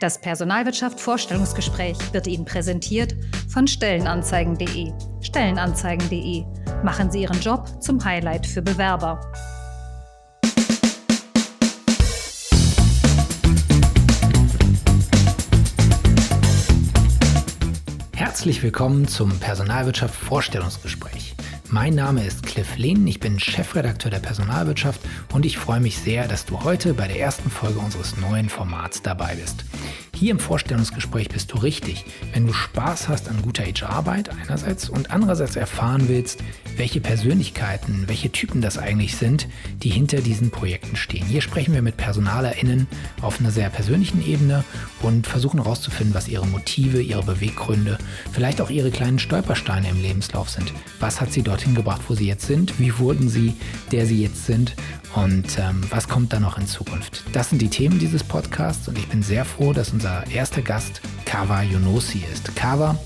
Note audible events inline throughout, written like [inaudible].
Das Personalwirtschaft Vorstellungsgespräch wird Ihnen präsentiert von Stellenanzeigen.de. Stellenanzeigen.de. Machen Sie Ihren Job zum Highlight für Bewerber. Herzlich willkommen zum Personalwirtschaft Vorstellungsgespräch. Mein Name ist Cliff Lehn, ich bin Chefredakteur der Personalwirtschaft und ich freue mich sehr, dass du heute bei der ersten Folge unseres neuen Formats dabei bist. Hier im Vorstellungsgespräch bist du richtig, wenn du Spaß hast an guter HR-Arbeit einerseits und andererseits erfahren willst, welche Persönlichkeiten, welche Typen das eigentlich sind, die hinter diesen Projekten stehen. Hier sprechen wir mit PersonalerInnen auf einer sehr persönlichen Ebene und versuchen herauszufinden, was ihre Motive, ihre Beweggründe, vielleicht auch ihre kleinen Stolpersteine im Lebenslauf sind. Was hat sie dorthin gebracht, wo sie jetzt sind? Wie wurden sie, der sie jetzt sind? Und ähm, was kommt da noch in Zukunft? Das sind die Themen dieses Podcasts und ich bin sehr froh, dass unser erster Gast Kawa Yunosi ist. Kawa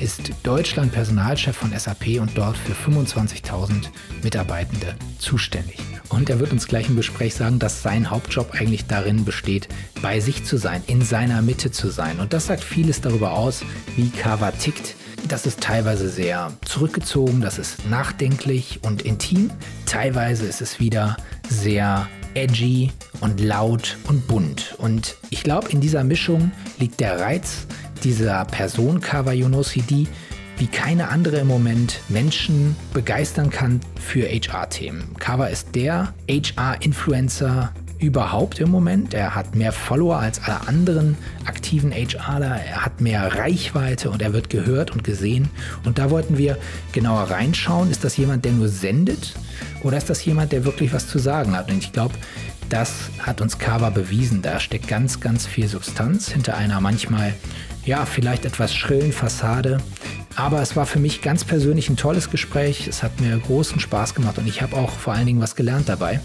ist Deutschland Personalchef von SAP und dort für 25.000 Mitarbeitende zuständig. Und er wird uns gleich im Gespräch sagen, dass sein Hauptjob eigentlich darin besteht, bei sich zu sein, in seiner Mitte zu sein. Und das sagt vieles darüber aus, wie Kawa tickt. Das ist teilweise sehr zurückgezogen, das ist nachdenklich und intim. Teilweise ist es wieder sehr edgy und laut und bunt. Und ich glaube, in dieser Mischung liegt der Reiz dieser Person Kawa Yunosidi, wie keine andere im Moment Menschen begeistern kann für HR-Themen. Kawa ist der HR-Influencer überhaupt im Moment. Er hat mehr Follower als alle anderen aktiven HRler. Er hat mehr Reichweite und er wird gehört und gesehen. Und da wollten wir genauer reinschauen. Ist das jemand, der nur sendet? Oder ist das jemand, der wirklich was zu sagen hat? Und ich glaube, das hat uns Kava bewiesen. Da steckt ganz, ganz viel Substanz hinter einer manchmal, ja, vielleicht etwas schrillen Fassade. Aber es war für mich ganz persönlich ein tolles Gespräch. Es hat mir großen Spaß gemacht und ich habe auch vor allen Dingen was gelernt dabei.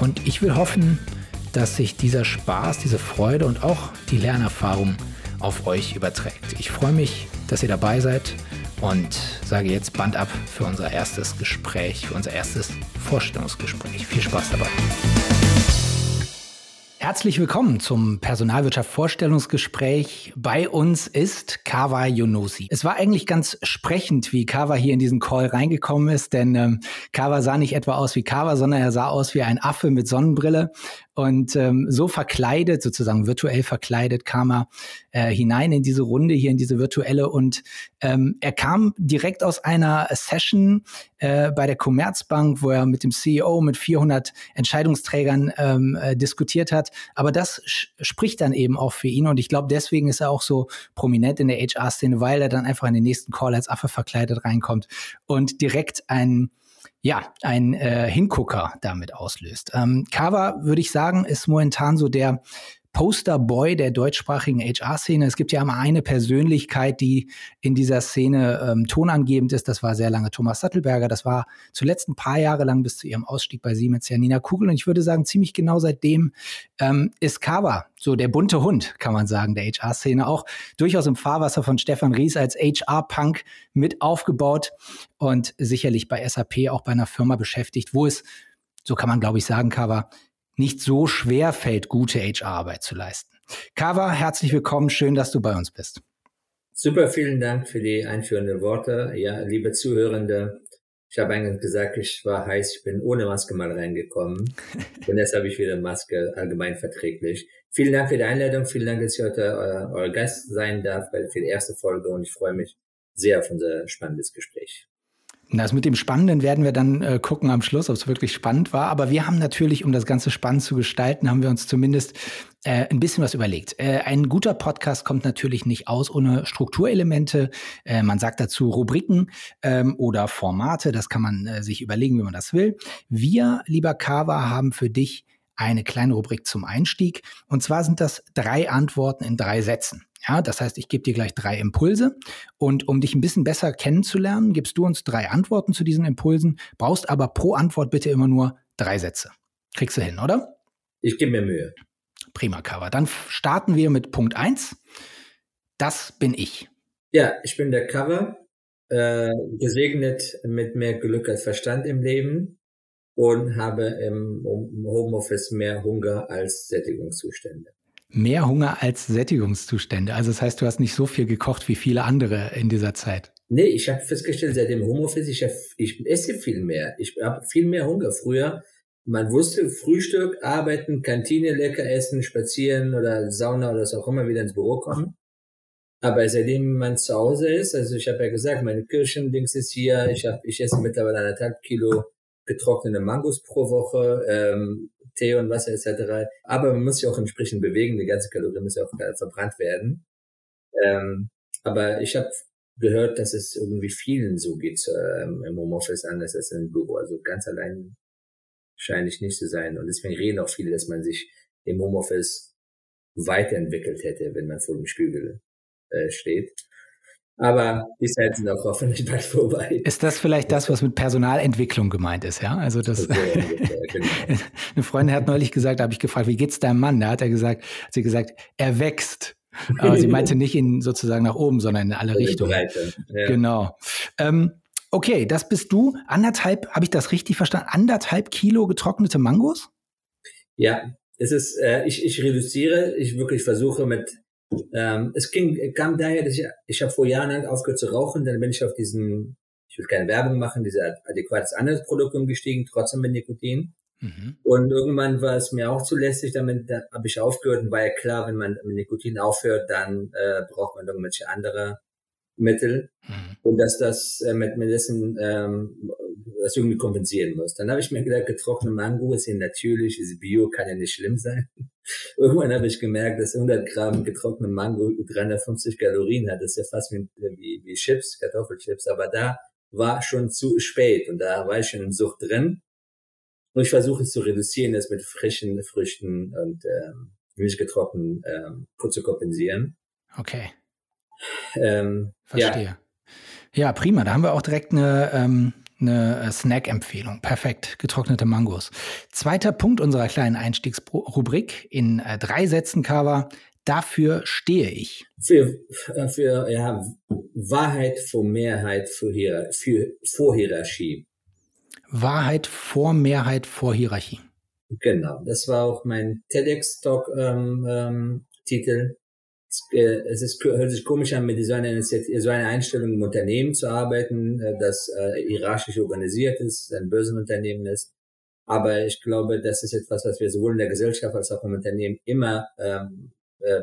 Und ich will hoffen, dass sich dieser Spaß, diese Freude und auch die Lernerfahrung auf euch überträgt. Ich freue mich, dass ihr dabei seid und sage jetzt Band ab für unser erstes Gespräch, für unser erstes Vorstellungsgespräch. Viel Spaß dabei. Herzlich willkommen zum Personalwirtschaft Vorstellungsgespräch. Bei uns ist Kawa Yunosi. Es war eigentlich ganz sprechend, wie Kawa hier in diesen Call reingekommen ist, denn ähm, Kawa sah nicht etwa aus wie Kawa, sondern er sah aus wie ein Affe mit Sonnenbrille und ähm, so verkleidet, sozusagen virtuell verkleidet, kam er äh, hinein in diese Runde hier, in diese virtuelle. Und ähm, er kam direkt aus einer Session äh, bei der Commerzbank, wo er mit dem CEO, mit 400 Entscheidungsträgern ähm, äh, diskutiert hat. Aber das spricht dann eben auch für ihn. Und ich glaube, deswegen ist er auch so prominent in der HR-Szene, weil er dann einfach in den nächsten Call als Affe verkleidet reinkommt und direkt ein ja, ein äh, Hingucker damit auslöst. Ähm, Kava, würde ich sagen, ist momentan so der Posterboy der deutschsprachigen HR-Szene. Es gibt ja immer eine Persönlichkeit, die in dieser Szene ähm, tonangebend ist. Das war sehr lange Thomas Sattelberger. Das war zuletzt ein paar Jahre lang bis zu ihrem Ausstieg bei Siemens Janina Kugel. Und ich würde sagen, ziemlich genau seitdem ähm, ist Kava so der bunte Hund, kann man sagen, der HR-Szene. Auch durchaus im Fahrwasser von Stefan Ries als HR-Punk mit aufgebaut und sicherlich bei SAP auch bei einer Firma beschäftigt, wo es, so kann man glaube ich sagen, Kava, nicht so schwer fällt, gute HR-Arbeit zu leisten. Kava, herzlich willkommen. Schön, dass du bei uns bist. Super, vielen Dank für die einführenden Worte. Ja, liebe Zuhörende, ich habe eigentlich gesagt, ich war heiß, ich bin ohne Maske mal reingekommen. [laughs] Und jetzt habe ich wieder Maske allgemein verträglich. Vielen Dank für die Einladung. Vielen Dank, dass ich heute euer, euer Gast sein darf für die erste Folge und ich freue mich sehr auf unser spannendes Gespräch. Das mit dem Spannenden werden wir dann äh, gucken am Schluss, ob es wirklich spannend war. Aber wir haben natürlich, um das Ganze spannend zu gestalten, haben wir uns zumindest äh, ein bisschen was überlegt. Äh, ein guter Podcast kommt natürlich nicht aus ohne Strukturelemente. Äh, man sagt dazu Rubriken ähm, oder Formate. Das kann man äh, sich überlegen, wie man das will. Wir, lieber Kava, haben für dich eine kleine Rubrik zum Einstieg. Und zwar sind das drei Antworten in drei Sätzen. Ja, das heißt, ich gebe dir gleich drei Impulse und um dich ein bisschen besser kennenzulernen, gibst du uns drei Antworten zu diesen Impulsen, brauchst aber pro Antwort bitte immer nur drei Sätze. Kriegst du hin, oder? Ich gebe mir Mühe. Prima, Cover. Dann starten wir mit Punkt 1. Das bin ich. Ja, ich bin der Cover, äh, gesegnet mit mehr Glück als Verstand im Leben und habe im Homeoffice mehr Hunger als Sättigungszustände. Mehr Hunger als Sättigungszustände. Also das heißt, du hast nicht so viel gekocht wie viele andere in dieser Zeit. Nee, ich habe festgestellt, seit dem Homeoffice, ich, hab, ich esse viel mehr. Ich habe viel mehr Hunger. Früher, man wusste, Frühstück, arbeiten, Kantine, lecker essen, spazieren oder Sauna oder was auch immer, wieder ins Büro kommen. Aber seitdem man zu Hause ist, also ich habe ja gesagt, meine Kirchendings ist hier, ich, hab, ich esse mittlerweile anderthalb Kilo getrocknete Mangos pro Woche, ähm, Tee und Wasser etc. Aber man muss sich auch entsprechend bewegen, die ganze Kalorie muss ja auch verbrannt werden. Ähm, aber ich habe gehört, dass es irgendwie vielen so geht ähm, im Homeoffice anders als im Büro. Also ganz allein scheine ich nicht zu sein. Und deswegen reden auch viele, dass man sich im Homeoffice weiterentwickelt hätte, wenn man vor dem Spiegel äh, steht. Aber die Zeiten sind auch hoffentlich bald vorbei. Ist das vielleicht das, was mit Personalentwicklung gemeint ist, ja? Also das, das [laughs] ungefähr, genau. eine Freundin hat neulich gesagt, da habe ich gefragt, wie geht's deinem Mann? Da hat er gesagt, hat sie gesagt, er wächst. Aber sie meinte nicht in sozusagen nach oben, sondern in alle Richtungen. Ja. Genau. Ähm, okay, das bist du. Anderthalb, habe ich das richtig verstanden? Anderthalb Kilo getrocknete Mangos? Ja, es ist, äh, ich, ich reduziere, ich wirklich versuche mit ähm, es ging, kam daher, dass ich, ich habe vor Jahren halt aufgehört zu rauchen, dann bin ich auf diesen, ich will keine Werbung machen, diese adäquates anderes Produkt umgestiegen, trotzdem mit Nikotin. Mhm. Und irgendwann war es mir auch zu lästig, damit da habe ich aufgehört und war ja klar, wenn man mit Nikotin aufhört, dann äh, braucht man irgendwelche andere Mittel mhm. und dass das äh, mit Medicine ähm, das irgendwie kompensieren muss. Dann habe ich mir gedacht, getrocknete Mango ist ja natürlich, ist Bio, kann ja nicht schlimm sein. [laughs] Irgendwann habe ich gemerkt, dass 100 Gramm getrocknete Mango 350 Kalorien hat. Das ist ja fast wie, wie, wie Chips, Kartoffelchips. Aber da war schon zu spät und da war ich schon im Sucht drin. Und ich versuche es zu reduzieren, das mit frischen Früchten und ähm, nicht getrocknet ähm, zu kompensieren. Okay. Ähm, Verstehe. Ja. ja. prima. Da haben wir auch direkt eine, ähm, eine äh, Snack-Empfehlung. Perfekt, getrocknete Mangos. Zweiter Punkt unserer kleinen Einstiegsrubrik in äh, drei Sätzen Cover. Dafür stehe ich. Für, äh, für ja, Wahrheit vor Mehrheit für, Hier für, vor Hierarchie. Wahrheit vor Mehrheit vor Hierarchie. Genau, das war auch mein TEDx-Talk-Titel. Ähm, ähm, äh, es ist, hört sich komisch an, mit so einer, so einer Einstellung im Unternehmen zu arbeiten, äh, das äh, hierarchisch organisiert ist, ein Börsenunternehmen ist. Aber ich glaube, das ist etwas, was wir sowohl in der Gesellschaft als auch im Unternehmen immer ähm, äh,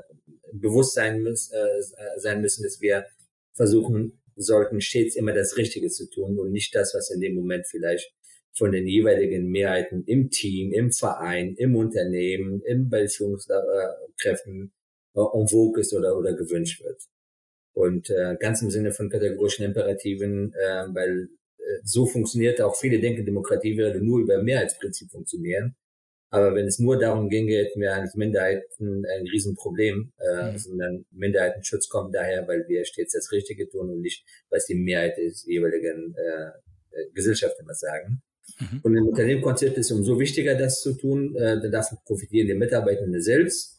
bewusst sein, müssen, äh, sein müssen, dass wir versuchen sollten, stets immer das Richtige zu tun und nicht das, was in dem Moment vielleicht von den jeweiligen Mehrheiten im Team, im Verein, im Unternehmen, im bei Führungskräften en vogue ist oder, oder gewünscht wird. Und äh, ganz im Sinne von kategorischen Imperativen, äh, weil äh, so funktioniert auch viele denken, Demokratie würde nur über Mehrheitsprinzip funktionieren. Aber wenn es nur darum ginge, hätten wir als Minderheiten ein Riesenproblem. Äh, mhm. sondern Minderheitenschutz kommt daher, weil wir stets das Richtige tun und nicht, was die Mehrheit des jeweiligen äh, äh Gesellschaft immer sagen. Mhm. Und im Unternehmenskonzept ist es umso wichtiger, das zu tun. Äh, davon profitieren die Mitarbeitenden selbst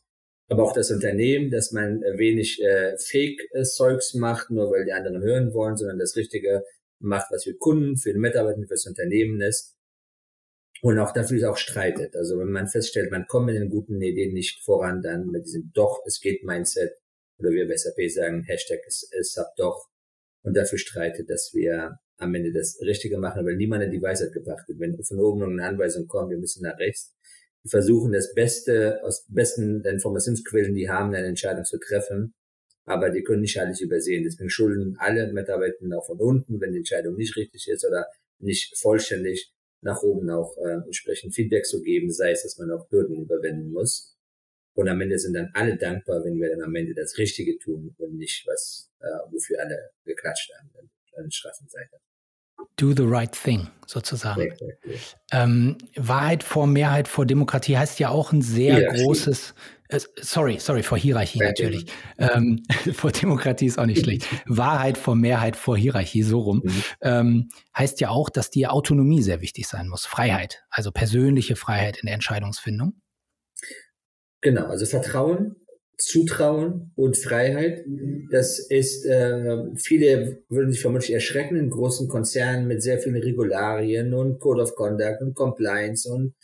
aber auch das Unternehmen, dass man äh, wenig äh, Fake-Zeugs macht, nur weil die anderen hören wollen, sondern das Richtige macht, was für Kunden, für die Mitarbeiter, für das Unternehmen ist. Und auch dafür auch streitet. Also wenn man feststellt, man kommt mit den guten Ideen nicht voran, dann mit diesem Doch, es geht Mindset, oder wir bei SAP sagen, Hashtag es, es ab doch, und dafür streitet, dass wir am Ende das Richtige machen, weil niemand hat die Weisheit gebracht hat. Wenn von oben eine Anweisung kommt, wir müssen nach rechts, die versuchen das Beste aus besten Informationsquellen, die haben, eine Entscheidung zu treffen. Aber die können nicht alles übersehen. Deswegen schulden alle Mitarbeiter auch von unten, wenn die Entscheidung nicht richtig ist oder nicht vollständig nach oben auch äh, entsprechend Feedback zu geben, sei es, dass man auch Hürden überwinden muss. Und am Ende sind dann alle dankbar, wenn wir dann am Ende das Richtige tun und nicht was, äh, wofür alle geklatscht haben an der Straßenseite do the right thing, sozusagen. Ähm, Wahrheit vor Mehrheit vor Demokratie heißt ja auch ein sehr Hierarchie. großes, äh, sorry, sorry, vor Hierarchie ja, natürlich. Ähm, [laughs] vor Demokratie ist auch nicht schlecht. Wahrheit vor Mehrheit vor Hierarchie, so rum. Mhm. Ähm, heißt ja auch, dass die Autonomie sehr wichtig sein muss. Freiheit, also persönliche Freiheit in der Entscheidungsfindung. Genau, also Vertrauen Zutrauen und Freiheit. Das ist, äh, viele würden sich vermutlich erschrecken in großen Konzernen mit sehr vielen Regularien und Code of Conduct und Compliance und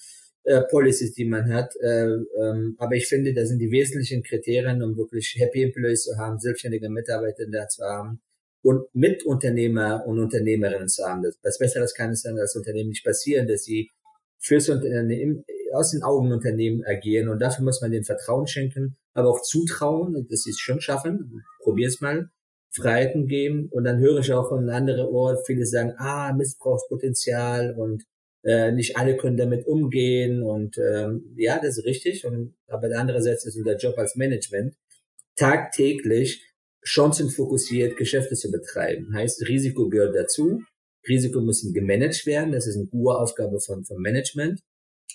äh, Policies, die man hat. Äh, ähm, aber ich finde, das sind die wesentlichen Kriterien, um wirklich Happy Employees zu haben, selbstständige Mitarbeiter da zu haben und Mitunternehmer und Unternehmerinnen zu haben. Das, das Besseres kann es dann als Unternehmen nicht passieren, dass sie fürs Unternehmen, aus den Augen Unternehmen agieren. Und dafür muss man den Vertrauen schenken, aber auch zutrauen, sie es schon schaffen. Probier es mal. Freiheiten geben. Und dann höre ich auch von anderen Ohren, viele sagen, ah, Missbrauchspotenzial und äh, nicht alle können damit umgehen. Und ähm, ja, das ist richtig. Und aber andererseits ist unser Job als Management tagtäglich chancenfokussiert Geschäfte zu betreiben. Heißt, Risiko gehört dazu. Risiko müssen gemanagt werden. Das ist eine hohe Aufgabe von, von Management.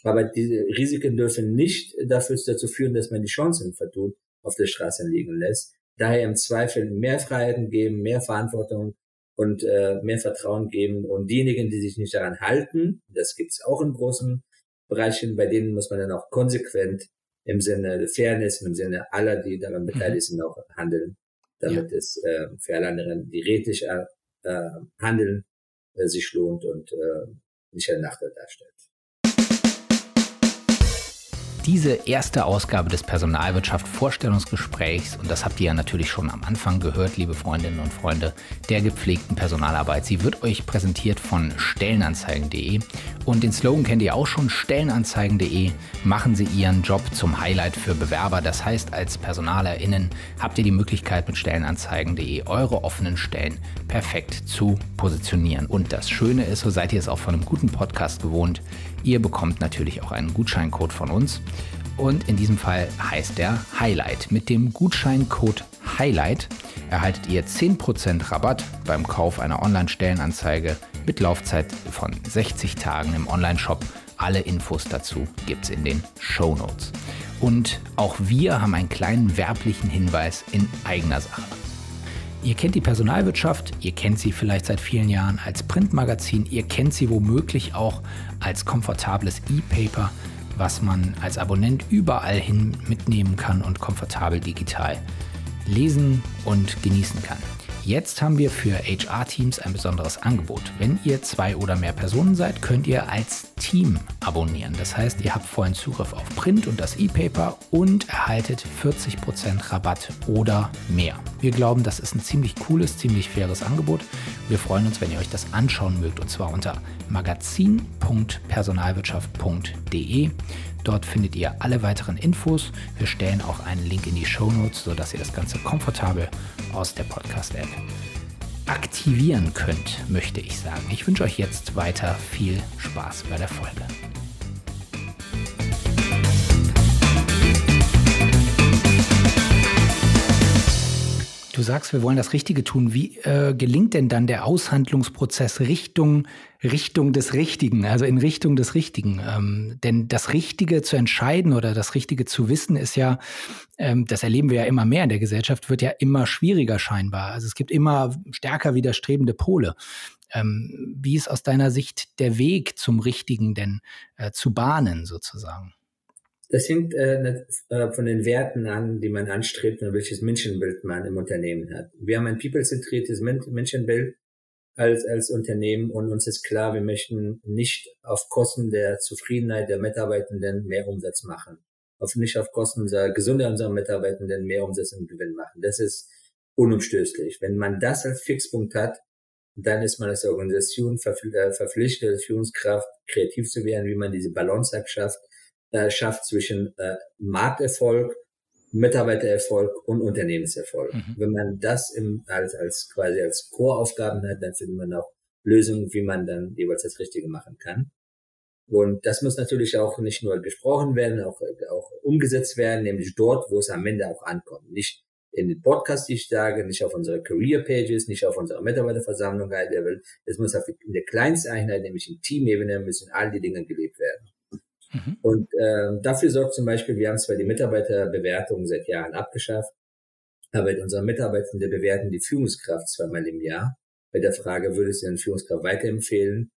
Aber diese Risiken dürfen nicht dafür dazu führen, dass man die Chancen vertut, auf der Straße liegen lässt. Daher im Zweifel mehr Freiheiten geben, mehr Verantwortung und äh, mehr Vertrauen geben. Und diejenigen, die sich nicht daran halten, das gibt's auch in großen Bereichen, bei denen muss man dann auch konsequent im Sinne der Fairness, im Sinne aller, die daran mhm. beteiligt sind, auch handeln, damit ja. es äh, für alle anderen, die redlich äh handeln, äh, sich lohnt und äh, nicht ein Nachteil darstellt. Diese erste Ausgabe des Personalwirtschaft Vorstellungsgesprächs, und das habt ihr ja natürlich schon am Anfang gehört, liebe Freundinnen und Freunde, der gepflegten Personalarbeit. Sie wird euch präsentiert von Stellenanzeigen.de. Und den Slogan kennt ihr auch schon, Stellenanzeigen.de machen Sie Ihren Job zum Highlight für Bewerber. Das heißt, als PersonalerInnen habt ihr die Möglichkeit mit Stellenanzeigen.de eure offenen Stellen perfekt zu positionieren. Und das Schöne ist, so seid ihr es auch von einem guten Podcast gewohnt, Ihr bekommt natürlich auch einen Gutscheincode von uns. Und in diesem Fall heißt der Highlight. Mit dem Gutscheincode Highlight erhaltet ihr 10% Rabatt beim Kauf einer Online-Stellenanzeige mit Laufzeit von 60 Tagen im Online-Shop. Alle Infos dazu gibt es in den Show Notes. Und auch wir haben einen kleinen werblichen Hinweis in eigener Sache. Ihr kennt die Personalwirtschaft, ihr kennt sie vielleicht seit vielen Jahren als Printmagazin, ihr kennt sie womöglich auch als komfortables E-Paper, was man als Abonnent überall hin mitnehmen kann und komfortabel digital lesen und genießen kann. Jetzt haben wir für HR-Teams ein besonderes Angebot. Wenn ihr zwei oder mehr Personen seid, könnt ihr als Team abonnieren. Das heißt, ihr habt vollen Zugriff auf Print und das E-Paper und erhaltet 40% Rabatt oder mehr. Wir glauben, das ist ein ziemlich cooles, ziemlich faires Angebot. Wir freuen uns, wenn ihr euch das anschauen mögt und zwar unter magazin.personalwirtschaft.de. Dort findet ihr alle weiteren Infos. Wir stellen auch einen Link in die Show Notes, sodass ihr das Ganze komfortabel aus der Podcast-App aktivieren könnt, möchte ich sagen. Ich wünsche euch jetzt weiter viel Spaß bei der Folge. Du sagst, wir wollen das Richtige tun. Wie äh, gelingt denn dann der Aushandlungsprozess Richtung, Richtung des Richtigen, also in Richtung des Richtigen? Ähm, denn das Richtige zu entscheiden oder das Richtige zu wissen ist ja, ähm, das erleben wir ja immer mehr in der Gesellschaft, wird ja immer schwieriger scheinbar. Also es gibt immer stärker widerstrebende Pole. Ähm, wie ist aus deiner Sicht der Weg zum Richtigen denn äh, zu bahnen sozusagen? Das hängt äh, äh, von den Werten an, die man anstrebt und welches Menschenbild man im Unternehmen hat. Wir haben ein people-zentriertes Menschenbild als, als Unternehmen und uns ist klar, wir möchten nicht auf Kosten der Zufriedenheit der Mitarbeitenden mehr Umsatz machen. Auf, nicht auf Kosten unserer Gesundheit unserer Mitarbeitenden mehr Umsatz und Gewinn machen. Das ist unumstößlich. Wenn man das als Fixpunkt hat, dann ist man als Organisation äh, verpflichtet, als Führungskraft kreativ zu werden, wie man diese Balance schafft äh, schafft zwischen äh, Markterfolg, Mitarbeitererfolg und Unternehmenserfolg. Mhm. Wenn man das im, als, als quasi als Core-Aufgaben hat, dann findet man auch Lösungen, wie man dann jeweils das Richtige machen kann. Und das muss natürlich auch nicht nur gesprochen werden, auch, auch umgesetzt werden, nämlich dort, wo es am Ende auch ankommt. Nicht in den Podcast, die ich sage, nicht auf unsere Career Pages, nicht auf unserer Mitarbeiterversammlung, es muss auf in der kleinsten Einheit, nämlich in Teamebene, müssen all die Dinge gelebt werden. Mhm. Und äh, dafür sorgt zum Beispiel, wir haben zwar die Mitarbeiterbewertung seit Jahren abgeschafft, aber unsere Mitarbeitende bewerten die Führungskraft zweimal im Jahr. Bei der Frage, würdest du deine Führungskraft weiterempfehlen?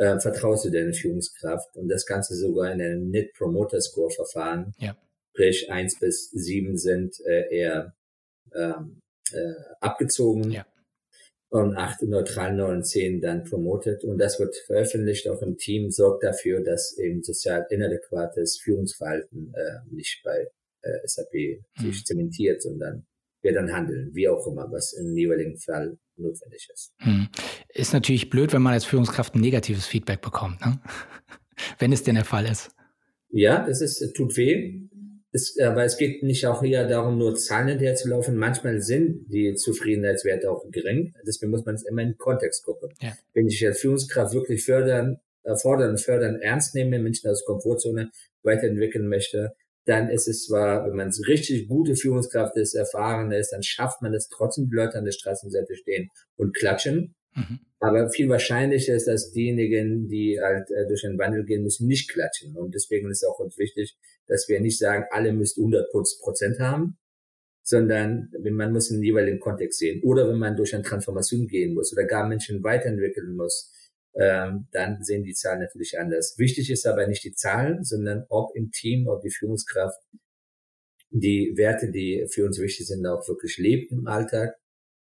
Äh, vertraust du deine Führungskraft? Und das Ganze sogar in einem Net Promoter Score Verfahren. Ja. Sprich, eins bis sieben sind äh, eher ähm, äh, abgezogen. Ja. und acht neutral neun und zehn dann promotet. Und das wird veröffentlicht auch im Team, sorgt dafür, dass eben sozial inadäquates Führungsverhalten äh, nicht bei äh, SAP sich hm. zementiert, sondern wir dann handeln, wie auch immer, was im jeweiligen Fall notwendig ist. Hm. Ist natürlich blöd, wenn man als Führungskraft ein negatives Feedback bekommt, ne? [laughs] wenn es denn der Fall ist. Ja, das ist, tut weh. Es, aber es geht nicht auch hier darum, nur Zahlen hinterher zu laufen. Manchmal sind die Zufriedenheitswerte auch gering. Deswegen muss man es immer in den Kontext gucken. Ja. Wenn ich als Führungskraft wirklich fördern, fordern fördern ernst nehme, Menschen aus Komfortzone weiterentwickeln möchte, dann ist es zwar, wenn man es richtig gute Führungskraft ist, erfahren ist, dann schafft man es trotzdem, die Leute an der Straßenseite stehen und klatschen. Mhm. Aber viel wahrscheinlicher ist, dass diejenigen, die halt äh, durch den Wandel gehen müssen, nicht klatschen. Und deswegen ist auch uns wichtig, dass wir nicht sagen, alle müssen 100 Prozent haben, sondern man muss den jeweiligen Kontext sehen. Oder wenn man durch eine Transformation gehen muss oder gar Menschen weiterentwickeln muss, ähm, dann sehen die Zahlen natürlich anders. Wichtig ist aber nicht die Zahlen, sondern ob im Team, ob die Führungskraft die Werte, die für uns wichtig sind, auch wirklich lebt im Alltag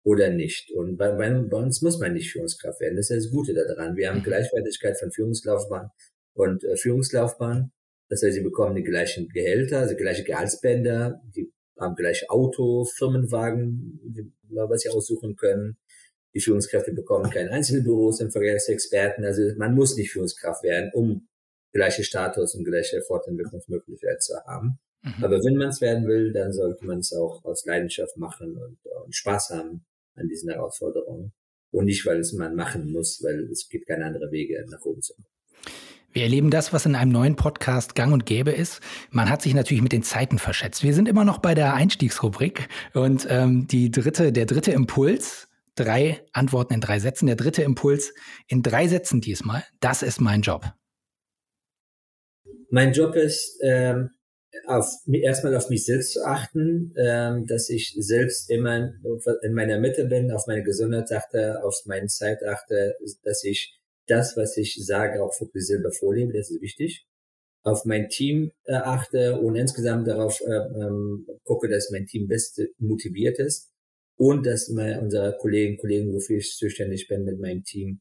oder nicht. Und bei, bei, bei uns muss man nicht Führungskraft werden. Das ist das Gute daran. Wir haben mhm. Gleichwertigkeit von Führungslaufbahn und äh, Führungslaufbahn. Das heißt, sie bekommen die gleichen Gehälter, also gleiche Gehaltsbänder, die haben gleich Auto, Firmenwagen, was sie aussuchen können. Die Führungskräfte bekommen keine Einzelbüros im Vergleich zu Experten. Also man muss nicht Führungskraft werden, um gleiche Status und gleiche Fortentwicklungsmöglichkeit zu haben. Mhm. Aber wenn man es werden will, dann sollte man es auch aus Leidenschaft machen und, und Spaß haben an diesen Herausforderungen. Und nicht, weil es man machen muss, weil es gibt keine andere Wege nach oben zu kommen. Wir erleben das, was in einem neuen Podcast gang und gäbe ist. Man hat sich natürlich mit den Zeiten verschätzt. Wir sind immer noch bei der Einstiegsrubrik und ähm, die dritte, der dritte Impuls, drei Antworten in drei Sätzen, der dritte Impuls in drei Sätzen diesmal. Das ist mein Job. Mein Job ist, ähm, auf, erstmal auf mich selbst zu achten, ähm, dass ich selbst immer in meiner Mitte bin, auf meine Gesundheit achte, auf meine Zeit achte, dass ich das, was ich sage, auch wirklich selber vorlebe, das ist wichtig. Auf mein Team äh, achte und insgesamt darauf äh, ähm, gucke, dass mein Team best motiviert ist und dass meine, unsere Kollegen, Kollegen, wofür ich zuständig bin mit meinem Team,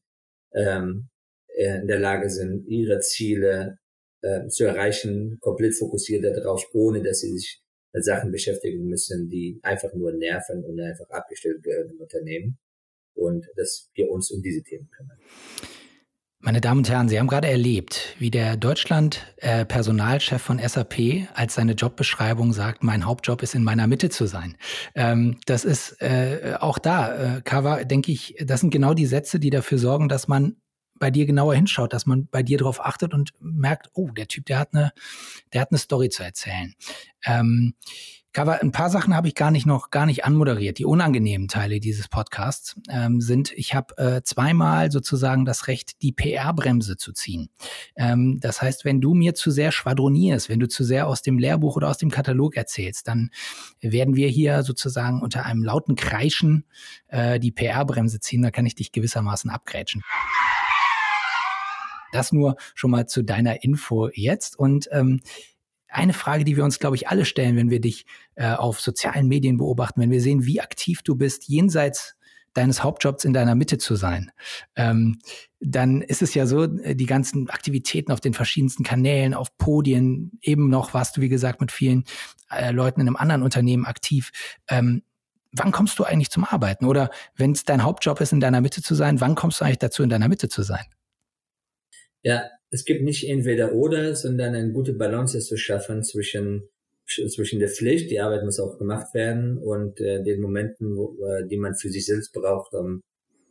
ähm, in der Lage sind, ihre Ziele äh, zu erreichen, komplett fokussiert darauf, ohne dass sie sich mit Sachen beschäftigen müssen, die einfach nur nerven und einfach abgestellt gehören im Unternehmen. Und dass wir uns um diese Themen kümmern. Meine Damen und Herren, Sie haben gerade erlebt, wie der Deutschland-Personalchef äh, von SAP als seine Jobbeschreibung sagt, mein Hauptjob ist in meiner Mitte zu sein. Ähm, das ist äh, auch da, äh, Kava, denke ich, das sind genau die Sätze, die dafür sorgen, dass man bei dir genauer hinschaut, dass man bei dir darauf achtet und merkt, oh, der Typ, der hat eine, der hat eine Story zu erzählen. Ähm, Cover, ein paar Sachen habe ich gar nicht noch gar nicht anmoderiert. Die unangenehmen Teile dieses Podcasts ähm, sind, ich habe äh, zweimal sozusagen das Recht, die PR-Bremse zu ziehen. Ähm, das heißt, wenn du mir zu sehr schwadronierst, wenn du zu sehr aus dem Lehrbuch oder aus dem Katalog erzählst, dann werden wir hier sozusagen unter einem lauten Kreischen äh, die PR-Bremse ziehen. Da kann ich dich gewissermaßen abgrätschen. Das nur schon mal zu deiner Info jetzt. Und ähm, eine Frage, die wir uns, glaube ich, alle stellen, wenn wir dich äh, auf sozialen Medien beobachten, wenn wir sehen, wie aktiv du bist, jenseits deines Hauptjobs in deiner Mitte zu sein, ähm, dann ist es ja so, äh, die ganzen Aktivitäten auf den verschiedensten Kanälen, auf Podien, eben noch warst du, wie gesagt, mit vielen äh, Leuten in einem anderen Unternehmen aktiv. Ähm, wann kommst du eigentlich zum Arbeiten? Oder wenn es dein Hauptjob ist, in deiner Mitte zu sein, wann kommst du eigentlich dazu, in deiner Mitte zu sein? Ja, es gibt nicht entweder oder, sondern eine gute Balance zu schaffen zwischen zwischen der Pflicht, die Arbeit muss auch gemacht werden und äh, den Momenten, wo, äh, die man für sich selbst braucht, um,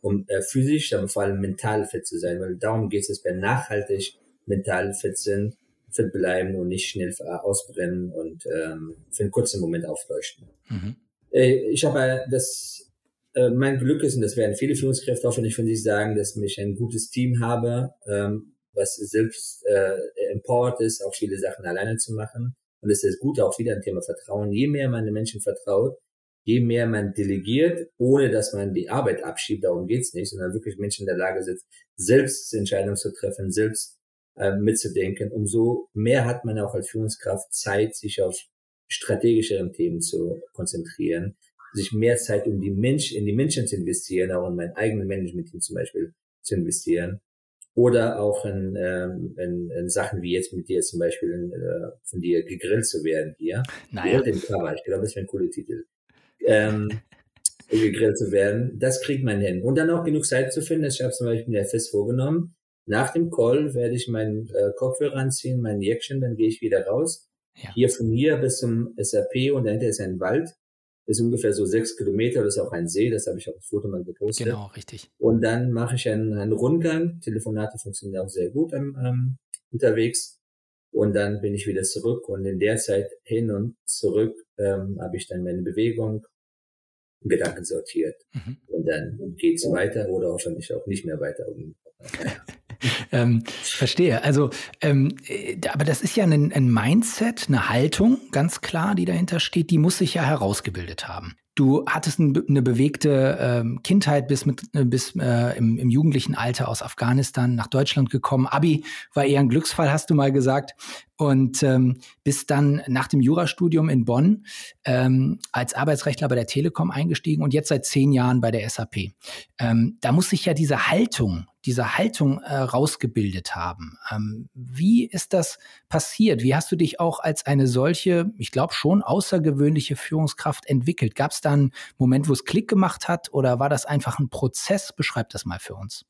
um äh, physisch, aber vor allem mental fit zu sein, weil darum geht es, wenn nachhaltig mental fit sind, fit bleiben und nicht schnell ausbrennen und ähm, für einen kurzen Moment aufleuchten. Mhm. Äh, ich habe das, äh, mein Glück ist, und das werden viele Führungskräfte auch, wenn ich von sich sagen, dass ich ein gutes Team habe, ähm, was selbst äh, empowered ist, auch viele Sachen alleine zu machen. Und das ist Gute, auch wieder ein Thema Vertrauen. Je mehr man den Menschen vertraut, je mehr man delegiert, ohne dass man die Arbeit abschiebt, darum geht's nicht, sondern wirklich Menschen in der Lage sind, selbst Entscheidungen zu treffen, selbst äh, mitzudenken, umso mehr hat man auch als Führungskraft Zeit, sich auf strategischeren Themen zu konzentrieren. sich mehr Zeit um die Mensch, in die Menschen zu investieren, auch in mein eigenes Management-Team zum Beispiel zu investieren. Oder auch in, ähm, in, in Sachen wie jetzt mit dir zum Beispiel in, äh, von dir gegrillt zu werden hier. Naja. Den Cover. Ich glaube, das wäre ein cooler Titel. Ähm, [laughs] gegrillt zu werden, das kriegt man hin. Und dann auch genug Zeit zu finden. Ich habe zum Beispiel mir fest vorgenommen, nach dem Call werde ich meinen äh, Kopfhörer anziehen, mein Jäckchen, dann gehe ich wieder raus. Ja. Hier von hier bis zum SAP und dahinter ist ein Wald. Das ist ungefähr so sechs Kilometer, das ist auch ein See, das habe ich auch das Foto mal gepostet. Genau, richtig. Und dann mache ich einen, einen Rundgang. Telefonate funktionieren auch sehr gut ähm, ähm, unterwegs. Und dann bin ich wieder zurück und in der Zeit hin und zurück ähm, habe ich dann meine Bewegung, Gedanken sortiert. Mhm. Und dann geht's weiter oder hoffentlich auch nicht mehr weiter. [laughs] ähm, verstehe. Also, ähm, äh, aber das ist ja ein, ein Mindset, eine Haltung, ganz klar, die dahinter steht, die muss sich ja herausgebildet haben. Du hattest eine bewegte ähm, Kindheit bis, mit, äh, bis äh, im, im, jugendlichen Alter aus Afghanistan nach Deutschland gekommen. Abi war eher ein Glücksfall, hast du mal gesagt und ähm, bist dann nach dem Jurastudium in Bonn ähm, als Arbeitsrechtler bei der Telekom eingestiegen und jetzt seit zehn Jahren bei der SAP. Ähm, da muss sich ja diese Haltung, diese Haltung äh, rausgebildet haben. Ähm, wie ist das passiert? Wie hast du dich auch als eine solche, ich glaube schon außergewöhnliche Führungskraft entwickelt? Gab es da einen Moment, wo es Klick gemacht hat oder war das einfach ein Prozess? Beschreib das mal für uns.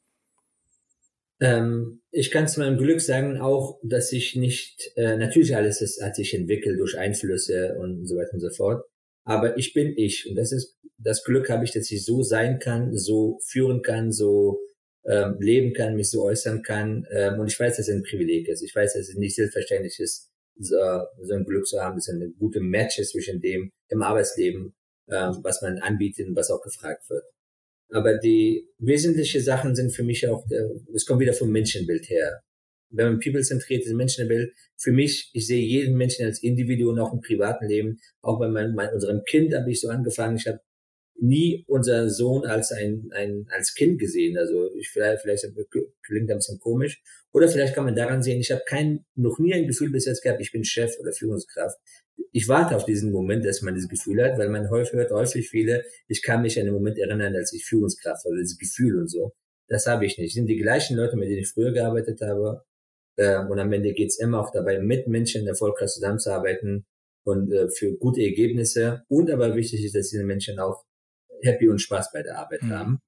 Ähm, ich kann zu meinem Glück sagen auch, dass ich nicht, äh, natürlich alles ist, hat sich entwickelt durch Einflüsse und so weiter und so fort. Aber ich bin ich und das ist das Glück habe ich, dass ich so sein kann, so führen kann, so ähm, leben kann, mich so äußern kann. Ähm, und ich weiß, dass es ein Privileg ist. Ich weiß, dass es nicht selbstverständlich ist, so, so ein Glück zu haben, dass es eine gute Match ist zwischen dem im Arbeitsleben, ähm, was man anbietet und was auch gefragt wird. Aber die wesentlichen Sachen sind für mich auch, äh, es kommt wieder vom Menschenbild her. Wenn man people-zentriert ist, Menschenbild, für mich, ich sehe jeden Menschen als Individuum, auch im privaten Leben. Auch bei meinem, mein, unserem Kind habe ich so angefangen. Ich habe nie unser Sohn als ein, ein als Kind gesehen. Also ich vielleicht, vielleicht klingt ein bisschen komisch. Oder vielleicht kann man daran sehen, ich habe kein, noch nie ein Gefühl bis jetzt gehabt, ich bin Chef oder Führungskraft ich warte auf diesen Moment, dass man dieses Gefühl hat, weil man häufig hört häufig viele, ich kann mich an den Moment erinnern, als ich Führungskraft war, dieses Gefühl und so. Das habe ich nicht. Das sind die gleichen Leute, mit denen ich früher gearbeitet habe. Äh, und am Ende geht es immer auch dabei, mit Menschen erfolgreich zusammenzuarbeiten und äh, für gute Ergebnisse. Und aber wichtig ist, dass diese Menschen auch happy und Spaß bei der Arbeit mhm. haben.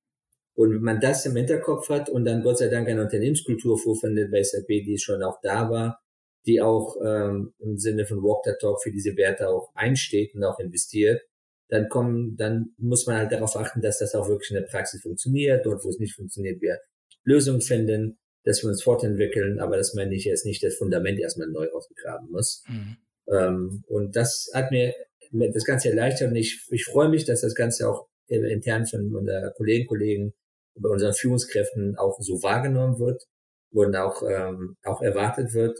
Und wenn man das im Hinterkopf hat und dann Gott sei Dank eine Unternehmenskultur vorfindet bei SAP, die schon auch da war, die auch ähm, im Sinne von Walk the Talk für diese Werte auch einsteht und auch investiert, dann kommen, dann muss man halt darauf achten, dass das auch wirklich in der Praxis funktioniert. Dort, wo es nicht funktioniert, wir Lösungen finden, dass wir uns fortentwickeln, aber dass man nicht erst nicht das Fundament erstmal neu ausgegraben muss. Mhm. Ähm, und das hat mir das Ganze erleichtert und ich, ich freue mich, dass das Ganze auch intern von unseren Kollegen, Kollegen, bei unseren Führungskräften auch so wahrgenommen wird und auch, ähm, auch erwartet wird.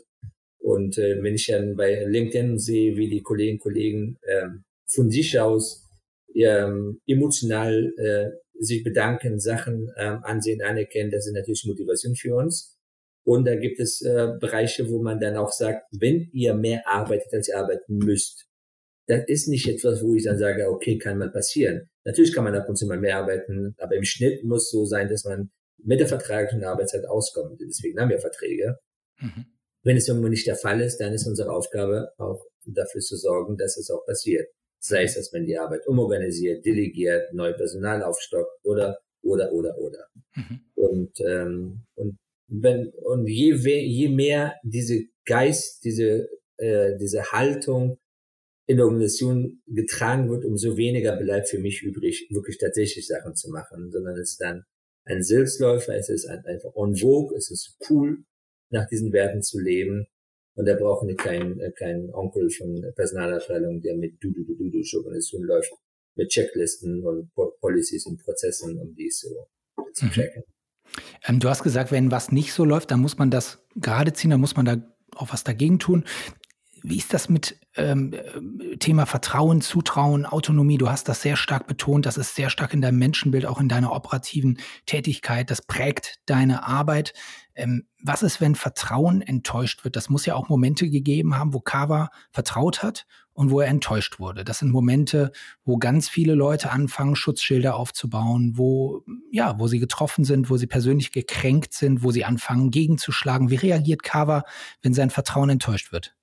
Und äh, wenn ich dann bei LinkedIn sehe, wie die Kolleginnen und Kollegen äh, von sich aus ähm, emotional äh, sich bedanken, Sachen äh, ansehen, anerkennen, das ist natürlich Motivation für uns. Und da gibt es äh, Bereiche, wo man dann auch sagt, wenn ihr mehr arbeitet, als ihr arbeiten müsst, das ist nicht etwas, wo ich dann sage, okay, kann mal passieren. Natürlich kann man ab und zu mal mehr arbeiten, aber im Schnitt muss so sein, dass man mit der vertraglichen Arbeitszeit auskommt. Deswegen haben wir Verträge. Mhm. Wenn es irgendwo nicht der Fall ist, dann ist unsere Aufgabe auch dafür zu sorgen, dass es auch passiert. Sei es, dass man die Arbeit umorganisiert, delegiert, neu Personal aufstockt oder, oder, oder, oder. Mhm. Und, ähm, und wenn, und je, je mehr diese Geist, diese, äh, diese Haltung in der Organisation getragen wird, umso weniger bleibt für mich übrig, wirklich tatsächlich Sachen zu machen, sondern es ist dann ein Selbstläufer, es ist einfach en vogue, es ist cool, nach diesen Werten zu leben. Und da brauchen wir keinen, äh, keinen Onkel von Personalabteilung, der mit du, du, du, du, du Organisation läuft, mit Checklisten und Policies und Prozessen, um dies so zu mhm. checken. Ähm, du hast gesagt, wenn was nicht so läuft, dann muss man das gerade ziehen, dann muss man da auch was dagegen tun. wie ist das mit ähm, Thema Vertrauen, Zutrauen, Autonomie? Du hast das sehr stark betont. Das ist sehr stark in deinem Menschenbild, auch in deiner operativen Tätigkeit. Das prägt deine Arbeit. Ähm, was ist, wenn Vertrauen enttäuscht wird? Das muss ja auch Momente gegeben haben, wo Kava vertraut hat und wo er enttäuscht wurde. Das sind Momente, wo ganz viele Leute anfangen, Schutzschilder aufzubauen, wo, ja, wo sie getroffen sind, wo sie persönlich gekränkt sind, wo sie anfangen, gegenzuschlagen. Wie reagiert Kava, wenn sein Vertrauen enttäuscht wird?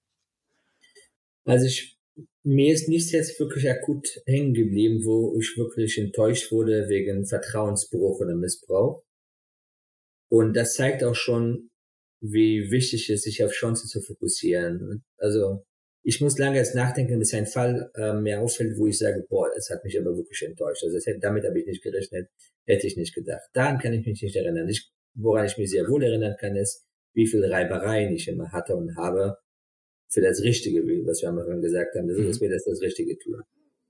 Also ich, mir ist nichts jetzt wirklich akut hängen geblieben, wo ich wirklich enttäuscht wurde wegen Vertrauensbruch oder Missbrauch. Und das zeigt auch schon, wie wichtig es ist, sich auf Chancen zu fokussieren. Also ich muss lange jetzt nachdenken, bis ein Fall äh, mir auffällt, wo ich sage, boah, es hat mich aber wirklich enttäuscht. Also hätte, damit habe ich nicht gerechnet, hätte ich nicht gedacht. Daran kann ich mich nicht erinnern. Ich, woran ich mich sehr wohl erinnern kann, ist, wie viel Reibereien ich immer hatte und habe für das Richtige, was wir am Anfang gesagt haben, dass, dass wir das das Richtige tun.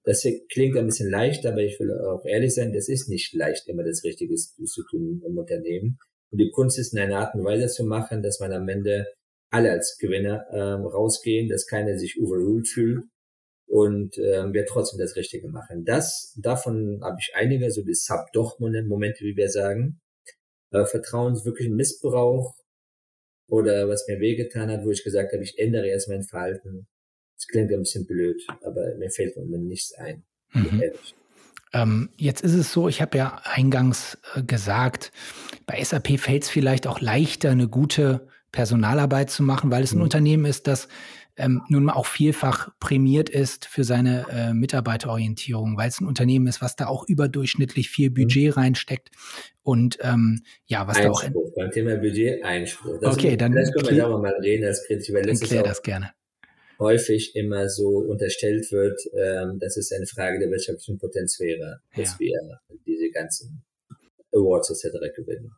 Das klingt ein bisschen leicht, aber ich will auch ehrlich sein, das ist nicht leicht, immer das Richtige zu tun im Unternehmen. Und die Kunst ist in einer Art und Weise zu machen, dass man am Ende alle als Gewinner ähm, rausgehen, dass keiner sich overruled fühlt und ähm, wir trotzdem das Richtige machen. Das, davon habe ich einige, so die Sub-Doch-Momente, wie wir sagen. Äh, Vertrauens wirklich Missbrauch oder was mir wehgetan hat, wo ich gesagt habe, ich ändere jetzt mein Verhalten. Das klingt ein bisschen blöd, aber mir fällt im Moment nichts ein. Mhm. Ähm, jetzt ist es so, ich habe ja eingangs äh, gesagt, bei SAP fällt es vielleicht auch leichter, eine gute Personalarbeit zu machen, weil es ein mhm. Unternehmen ist, das ähm, nun mal auch vielfach prämiert ist für seine äh, Mitarbeiterorientierung, weil es ein Unternehmen ist, was da auch überdurchschnittlich viel mhm. Budget mhm. reinsteckt. Und ähm, ja, was Einspruch. da auch. Beim Thema Budget Einspruch. Das okay, dann. Das können wir darüber mal reden, das kritisch, weil das ist das gerne häufig immer so unterstellt wird, ähm, dass es eine Frage der wirtschaftlichen Potenz wäre, dass ja. wir diese ganzen Awards etc. gewinnen.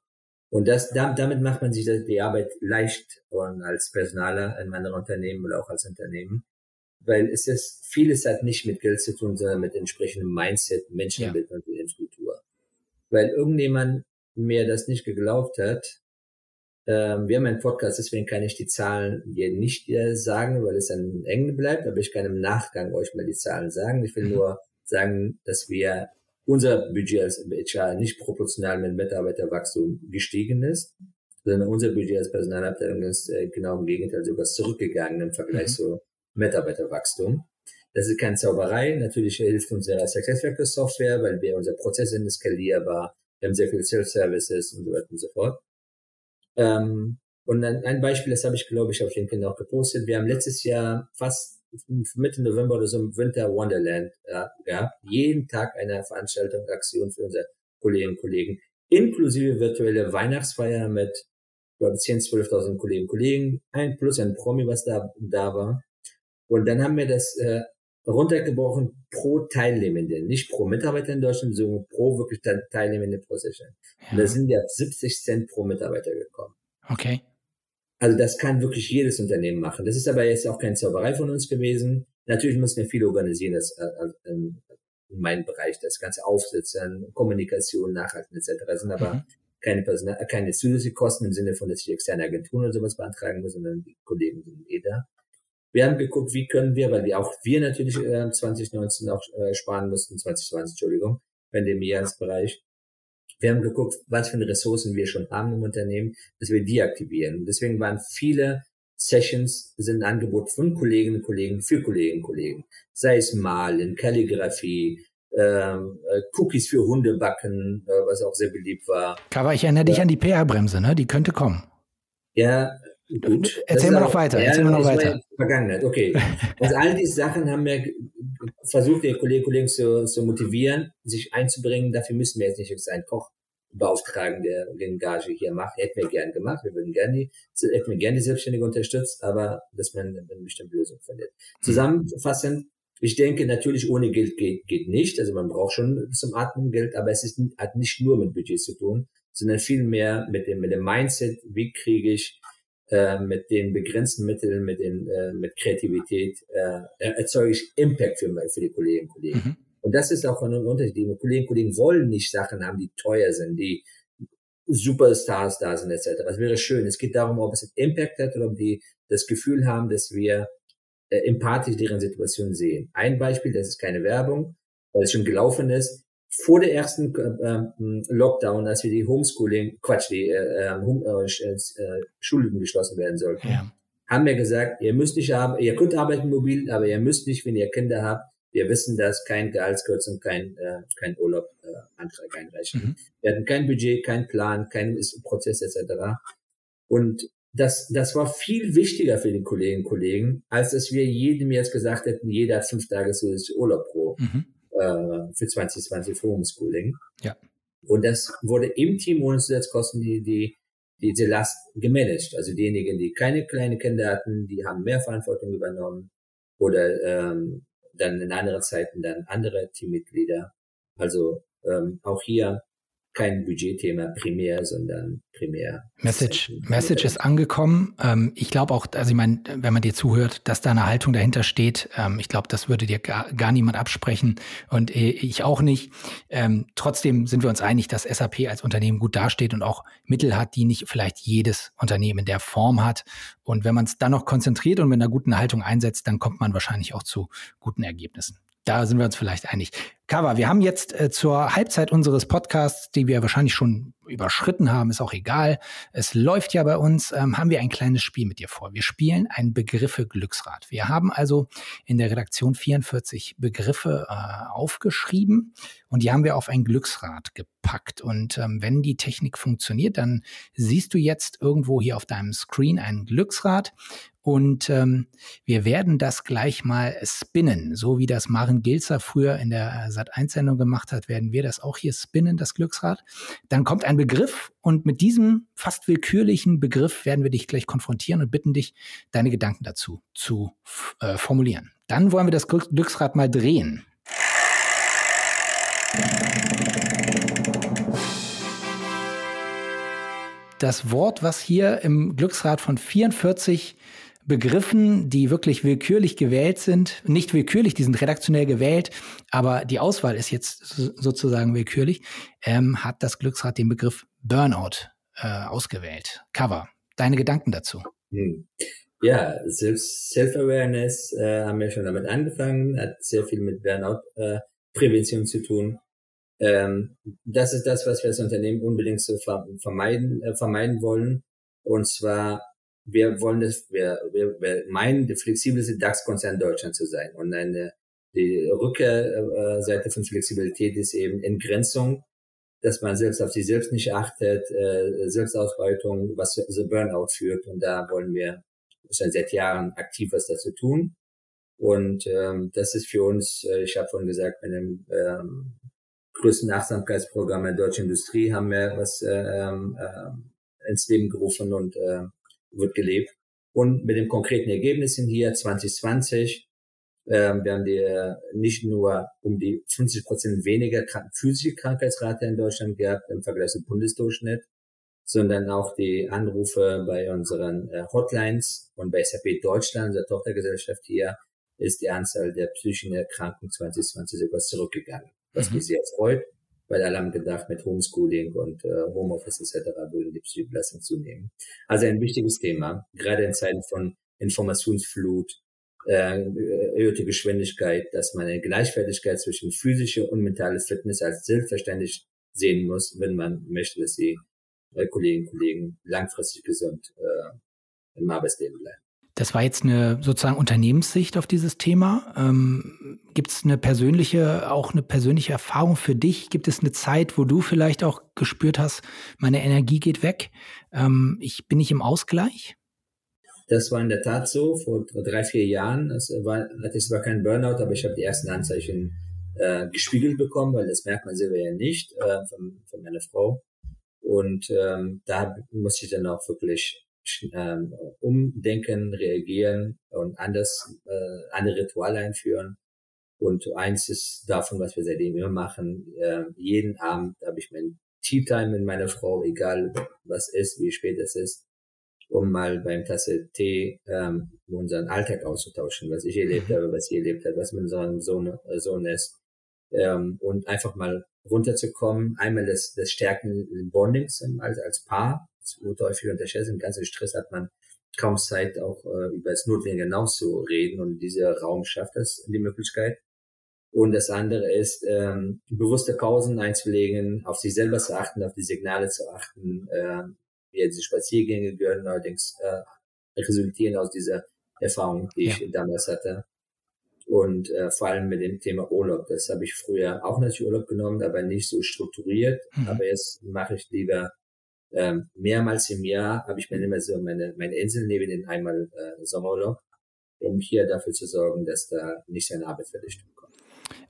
Und das, damit macht man sich die Arbeit leicht und als Personaler in meinem Unternehmen oder auch als Unternehmen, weil es ist, vieles hat nicht mit Geld zu tun, sondern mit entsprechendem Mindset, Menschenbild ja. und Unternehmenskultur. Weil irgendjemand mir das nicht geglaubt hat, ähm, wir haben einen Podcast, deswegen kann ich die Zahlen hier nicht äh, sagen, weil es dann eng bleibt, aber ich kann im Nachgang euch mal die Zahlen sagen. Ich will mhm. nur sagen, dass wir unser Budget als HR nicht proportional mit Mitarbeiterwachstum gestiegen ist, sondern unser Budget als Personalabteilung ist äh, genau im Gegenteil sogar zurückgegangen im Vergleich mhm. zu Mitarbeiterwachstum. Das ist keine Zauberei. Natürlich hilft unsere SuccessFactors Software, weil wir unser Prozess sind skalierbar. Wir haben sehr viele Self-Services und so weiter und so fort. Ähm, und ein, ein Beispiel, das habe ich, glaube ich, auf LinkedIn auch gepostet. Wir haben letztes Jahr fast Mitte November oder so im Winter Wonderland ja, gehabt. Jeden Tag eine Veranstaltung, Aktion für unsere Kolleginnen und Kollegen, inklusive virtuelle Weihnachtsfeier mit glaube 10.000, 12.000 Kolleginnen und Kollegen, ein plus ein Promi, was da, da war. Und dann haben wir das äh, runtergebrochen pro Teilnehmende, nicht pro Mitarbeiter in Deutschland, sondern pro wirklich Teilnehmende pro Session. Ja. Und da sind wir auf 70 Cent pro Mitarbeiter gekommen. Okay. Also das kann wirklich jedes Unternehmen machen. Das ist aber jetzt auch keine Zauberei von uns gewesen. Natürlich müssen wir viel organisieren, das äh, in, in meinem Bereich, das Ganze aufsetzen, Kommunikation, Nachhalten etc. Das sind aber mhm. keine, Personal, keine zusätzlichen Kosten im Sinne von, dass ich externe Agenturen oder sowas beantragen muss, sondern die Kollegen sind eh da. Wir haben geguckt, wie können wir, weil wir auch wir natürlich äh, 2019 auch äh, sparen mussten, 2020, Entschuldigung, Pandemie als Bereich. Wir haben geguckt, was für Ressourcen wir schon haben im Unternehmen, dass wir die aktivieren. Deswegen waren viele Sessions sind ein Angebot von Kolleginnen und Kollegen für Kolleginnen und Kollegen. Sei es Malen, Kalligrafie, ähm, äh, Cookies für Hunde backen, äh, was auch sehr beliebt war. Aber ich erinnere dich an die PR-Bremse, ne? Die könnte kommen. Ja, Gut. Erzähl mal noch weiter. Erzähl mal noch weiter. Vergangenheit, okay. Also all diese Sachen haben wir versucht, die Kolleginnen und Kollegen zu, zu motivieren, sich einzubringen. Dafür müssen wir jetzt nicht einen Koch beauftragen, der den Gage hier macht. Hätten wir gern gemacht. Wir würden gerne die, hätten wir gerne die Selbstständige unterstützt, aber dass man eine bestimmte Lösung findet. Zusammenfassend, ich denke, natürlich ohne Geld geht, geht nicht. Also man braucht schon zum Atmen Geld, aber es ist, hat nicht nur mit Budget zu tun, sondern viel mehr mit dem, mit dem Mindset, wie kriege ich äh, mit den begrenzten Mitteln, mit den äh, mit Kreativität äh, erzeuge ich Impact für, für die Kolleginnen und Kollegen. Mhm. Und das ist auch ein Unterschied. Die Kolleginnen und Kollegen wollen nicht Sachen haben, die teuer sind, die Superstars da sind etc. Das wäre schön. Es geht darum, ob es einen Impact hat oder ob die das Gefühl haben, dass wir äh, empathisch deren Situation sehen. Ein Beispiel, das ist keine Werbung, weil es schon gelaufen ist. Vor der ersten äh, Lockdown, als wir die Homeschooling, Quatsch, die äh, äh Home, äh, äh, Schulen geschlossen werden sollten, ja. haben wir gesagt, ihr müsst nicht haben, ihr könnt arbeiten mobil, aber ihr müsst nicht, wenn ihr Kinder habt, wir wissen, dass kein Gehaltskürzung, kein, äh, kein Urlaub äh, einreichen. Mhm. Wir hatten kein Budget, kein Plan, kein Prozess etc. Und das, das war viel wichtiger für die Kolleginnen und Kollegen, als dass wir jedem jetzt gesagt hätten, jeder hat fünf Tage zusätzlich Urlaub pro mhm. Äh, für 2020 für Homeschooling. Ja. Und das wurde im Team ohne Zusatzkosten die, die, diese Last gemanagt. Also diejenigen, die keine kleinen Kinder hatten, die haben mehr Verantwortung übernommen oder ähm, dann in anderen Zeiten dann andere Teammitglieder. Also ähm, auch hier kein Budgetthema primär, sondern primär. Message, Message ist angekommen. Ähm, ich glaube auch, also ich meine, wenn man dir zuhört, dass da eine Haltung dahinter steht, ähm, ich glaube, das würde dir gar, gar niemand absprechen und äh, ich auch nicht. Ähm, trotzdem sind wir uns einig, dass SAP als Unternehmen gut dasteht und auch Mittel hat, die nicht vielleicht jedes Unternehmen in der Form hat. Und wenn man es dann noch konzentriert und mit einer guten Haltung einsetzt, dann kommt man wahrscheinlich auch zu guten Ergebnissen. Da sind wir uns vielleicht einig. Cover, wir haben jetzt äh, zur Halbzeit unseres Podcasts, die wir wahrscheinlich schon überschritten haben, ist auch egal. Es läuft ja bei uns, ähm, haben wir ein kleines Spiel mit dir vor. Wir spielen ein Begriffe-Glücksrad. Wir haben also in der Redaktion 44 Begriffe äh, aufgeschrieben und die haben wir auf ein Glücksrad gepackt. Und ähm, wenn die Technik funktioniert, dann siehst du jetzt irgendwo hier auf deinem Screen ein Glücksrad und ähm, wir werden das gleich mal spinnen. So wie das Maren Gilzer früher in der Sat1-Sendung gemacht hat, werden wir das auch hier spinnen, das Glücksrad. Dann kommt ein Begriff und mit diesem fast willkürlichen Begriff werden wir dich gleich konfrontieren und bitten dich, deine Gedanken dazu zu äh, formulieren. Dann wollen wir das Glücksrad mal drehen. Das Wort, was hier im Glücksrad von 44 Begriffen, die wirklich willkürlich gewählt sind. Nicht willkürlich, die sind redaktionell gewählt, aber die Auswahl ist jetzt sozusagen willkürlich. Ähm, hat das Glücksrad den Begriff Burnout äh, ausgewählt. Cover, deine Gedanken dazu? Hm. Ja, Self-Awareness äh, haben wir schon damit angefangen, hat sehr viel mit Burnout-Prävention äh, zu tun. Ähm, das ist das, was wir als Unternehmen unbedingt so vermeiden, äh, vermeiden wollen. Und zwar wir wollen das, wir, wir, wir meinen, der flexibelste DAX-Konzern Deutschland zu sein. Und eine, die Rückkehrseite von Flexibilität ist eben Entgrenzung, dass man selbst auf sich selbst nicht achtet, äh, Selbstausbeutung, was zu Burnout führt. Und da wollen wir schon seit Jahren aktiv was dazu tun. Und ähm, das ist für uns, äh, ich habe vorhin gesagt, mit dem ähm, größten Achtsamkeitsprogramm der deutschen Industrie haben wir was äh, äh, ins Leben gerufen und äh, wird gelebt. Und mit den konkreten Ergebnissen hier 2020, ähm, wir haben die, nicht nur um die 50 Prozent weniger physische Krankheitsrate in Deutschland gehabt im Vergleich zum Bundesdurchschnitt, sondern auch die Anrufe bei unseren äh, Hotlines und bei SAP Deutschland, unserer Tochtergesellschaft hier, ist die Anzahl der psychischen Erkrankungen 2020 sogar zurückgegangen, was mhm. mich sehr freut weil alle haben gedacht, mit Homeschooling und äh, Homeoffice etc. würden die Psychobelastung zunehmen. Also ein wichtiges Thema, gerade in Zeiten von Informationsflut, äh, erhöhte Geschwindigkeit, dass man eine Gleichwertigkeit zwischen physischer und mentaler Fitness als selbstverständlich sehen muss, wenn man möchte, dass die äh, Kolleginnen und Kollegen langfristig gesund äh, im Arbeitsleben bleiben. Das war jetzt eine sozusagen Unternehmenssicht auf dieses Thema. Ähm, Gibt es eine persönliche, auch eine persönliche Erfahrung für dich? Gibt es eine Zeit, wo du vielleicht auch gespürt hast, meine Energie geht weg? Ähm, ich bin nicht im Ausgleich? Das war in der Tat so vor drei, vier Jahren. Das war, ich zwar keinen Burnout, aber ich habe die ersten Anzeichen äh, gespiegelt bekommen, weil das merkt man selber ja nicht äh, von, von meiner Frau. Und ähm, da musste ich dann auch wirklich ähm, umdenken, reagieren und anders äh, andere Rituale einführen. Und eins ist davon, was wir seitdem immer machen. Äh, jeden Abend habe ich mein Tea Time mit meiner Frau, egal was ist, wie spät es ist, um mal beim Tasse Tee ähm, unseren Alltag auszutauschen, was ich erlebt mhm. habe, was sie erlebt hat, was mit unserem Sohn, äh, Sohn ist. Ähm, und einfach mal runterzukommen, einmal das, das Stärken Bondings als, als Paar, häufig unterschätzt, im ganzen Stress hat man kaum Zeit, auch äh, über das Notwendige hinaus zu reden. Und dieser Raum schafft das, die Möglichkeit. Und das andere ist, ähm, bewusste Pausen einzulegen, auf sich selber zu achten, auf die Signale zu achten. Äh, wie diese Spaziergänge gehören allerdings äh, resultieren aus dieser Erfahrung, die ja. ich damals hatte. Und äh, vor allem mit dem Thema Urlaub. Das habe ich früher auch natürlich Urlaub genommen, aber nicht so strukturiert. Mhm. Aber jetzt mache ich lieber ähm, mehrmals im Jahr, habe ich mir immer so meine, meine Insel neben den einmal äh, Sommerurlaub, um hier dafür zu sorgen, dass da nicht eine Arbeitsverdichtung kommt.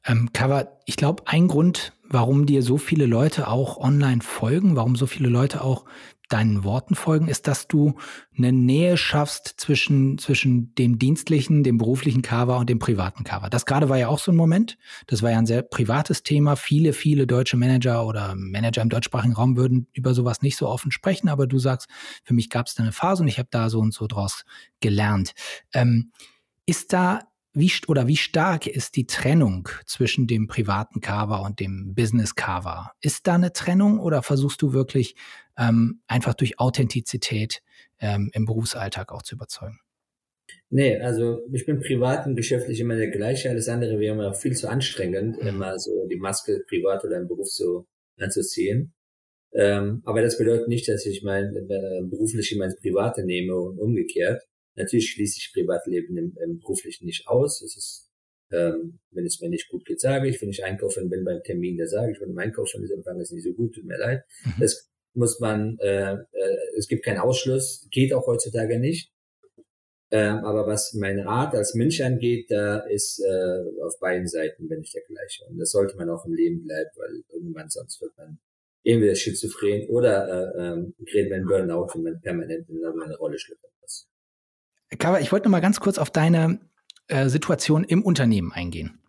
Ähm, Cover, ich glaube, ein Grund, warum dir so viele Leute auch online folgen, warum so viele Leute auch deinen Worten folgen, ist, dass du eine Nähe schaffst zwischen, zwischen dem dienstlichen, dem beruflichen Cover und dem privaten Cover. Das gerade war ja auch so ein Moment. Das war ja ein sehr privates Thema. Viele, viele deutsche Manager oder Manager im deutschsprachigen Raum würden über sowas nicht so offen sprechen, aber du sagst, für mich gab es da eine Phase und ich habe da so und so draus gelernt. Ähm, ist da wie oder wie stark ist die Trennung zwischen dem privaten Cover und dem Business Cover? Ist da eine Trennung oder versuchst du wirklich ähm, einfach durch Authentizität ähm, im Berufsalltag auch zu überzeugen? Nee, also ich bin privat und geschäftlich immer der gleiche. Alles andere wäre immer viel zu anstrengend, mhm. immer so die Maske privat oder im Beruf so anzuziehen. Ähm, aber das bedeutet nicht, dass ich mein äh, beruflich immer ins Private nehme und umgekehrt. Natürlich schließe ich Privatleben im, im beruflichen nicht aus. Es ist, ähm, wenn es mir nicht gut geht, sage ich. Wenn ich einkaufen bin beim Termin, da sage ich, wenn im Einkaufen ist, Empfang ist nicht so gut, tut mir leid. Mhm. Das muss man, äh, äh, es gibt keinen Ausschluss, geht auch heutzutage nicht. Ähm, aber was meine Art als Mensch angeht, da ist äh, auf beiden Seiten bin ich der gleiche. Und das sollte man auch im Leben bleiben, weil irgendwann sonst wird man entweder schizophren oder äh, ähm, gerät man Burnout, wenn man permanent in eine Rolle schlüpfen muss. Kava, ich wollte noch mal ganz kurz auf deine äh, Situation im Unternehmen eingehen.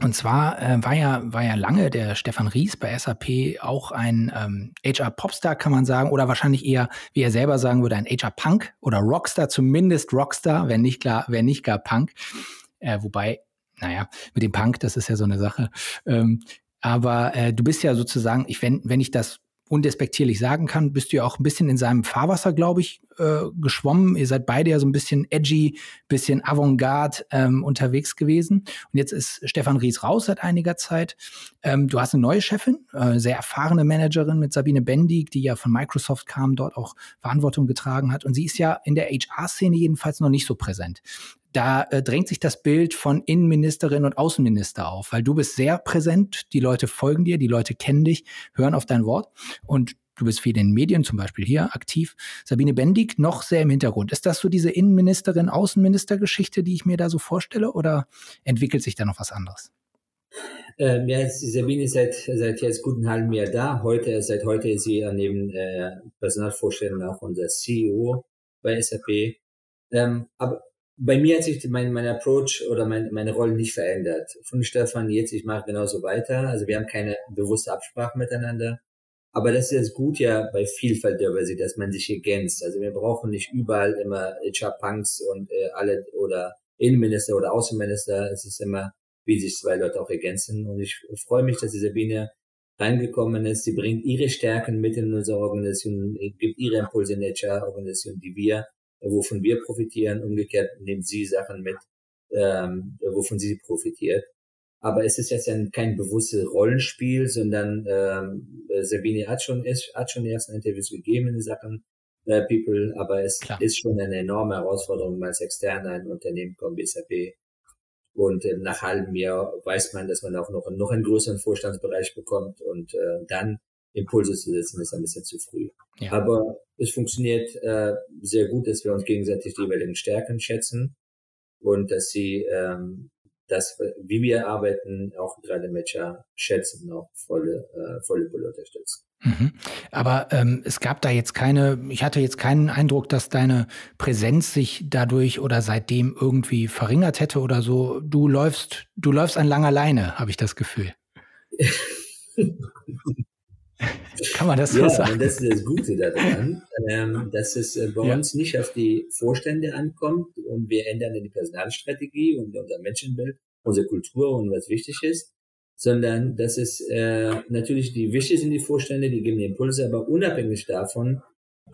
Und zwar äh, war ja war ja lange der Stefan Ries bei SAP auch ein ähm, HR Popstar, kann man sagen, oder wahrscheinlich eher, wie er selber sagen würde, ein HR Punk oder Rockstar, zumindest Rockstar, wenn nicht klar, wenn nicht gar Punk. Äh, wobei, naja, mit dem Punk, das ist ja so eine Sache. Ähm, aber äh, du bist ja sozusagen, ich wenn wenn ich das undespektierlich sagen kann, bist du ja auch ein bisschen in seinem Fahrwasser, glaube ich, äh, geschwommen. Ihr seid beide ja so ein bisschen edgy, bisschen Avantgarde ähm, unterwegs gewesen. Und jetzt ist Stefan Ries raus seit einiger Zeit. Ähm, du hast eine neue Chefin, äh, sehr erfahrene Managerin mit Sabine Bendig, die ja von Microsoft kam, dort auch Verantwortung getragen hat. Und sie ist ja in der HR-Szene jedenfalls noch nicht so präsent da äh, drängt sich das Bild von Innenministerin und Außenminister auf, weil du bist sehr präsent, die Leute folgen dir, die Leute kennen dich, hören auf dein Wort und du bist viel in den Medien, zum Beispiel hier aktiv. Sabine Bendig noch sehr im Hintergrund. Ist das so diese Innenministerin, Außenminister-Geschichte, die ich mir da so vorstelle oder entwickelt sich da noch was anderes? Ähm, ja, Sabine ist seit, seit jetzt guten halben Jahr da. Heute, seit heute ist sie neben äh, Personalvorstellung auch unser CEO bei SAP. Ähm, aber bei mir hat sich mein, mein Approach oder mein, meine Rolle nicht verändert. Von Stefan jetzt, ich mache genauso weiter. Also wir haben keine bewusste Absprache miteinander. Aber das ist jetzt gut ja bei Vielfalt Diversity, dass man sich ergänzt. Also wir brauchen nicht überall immer HR-Punks und äh, alle oder Innenminister oder Außenminister. Es ist immer, wie sich zwei Leute auch ergänzen. Und ich freue mich, dass die Sabine reingekommen ist. Sie bringt ihre Stärken mit in unsere Organisation, gibt ihre Impulse in HR-Organisation, die wir wovon wir profitieren. Umgekehrt nehmen sie Sachen mit, ähm, wovon sie profitiert. Aber es ist jetzt ein, kein bewusstes Rollenspiel, sondern ähm, Sabine hat schon, ist, hat schon ersten Interviews gegeben in Sachen äh, People, aber es Klar. ist schon eine enorme Herausforderung, als Externer in ein Unternehmen kommt wie SAP. Und äh, nach halbem Jahr weiß man, dass man auch noch, noch einen größeren Vorstandsbereich bekommt und äh, dann Impulse zu setzen, ist ein bisschen zu früh. Ja. Aber es funktioniert äh, sehr gut, dass wir uns gegenseitig die jeweiligen Stärken schätzen und dass sie ähm, das, wie wir arbeiten, auch gerade Matcher schätzen, auch volle, äh, volle Pulle unterstützen. Mhm. Aber ähm, es gab da jetzt keine, ich hatte jetzt keinen Eindruck, dass deine Präsenz sich dadurch oder seitdem irgendwie verringert hätte oder so. Du läufst, du läufst an langer Leine, habe ich das Gefühl. [laughs] Kann man das so ja, sagen? Und das ist das Gute daran, ähm, dass es äh, bei ja. uns nicht auf die Vorstände ankommt und wir ändern die Personalstrategie und unser Menschenbild, unsere Kultur und was wichtig ist, sondern dass es äh, natürlich die wichtig sind die Vorstände, die geben die Impulse, aber unabhängig davon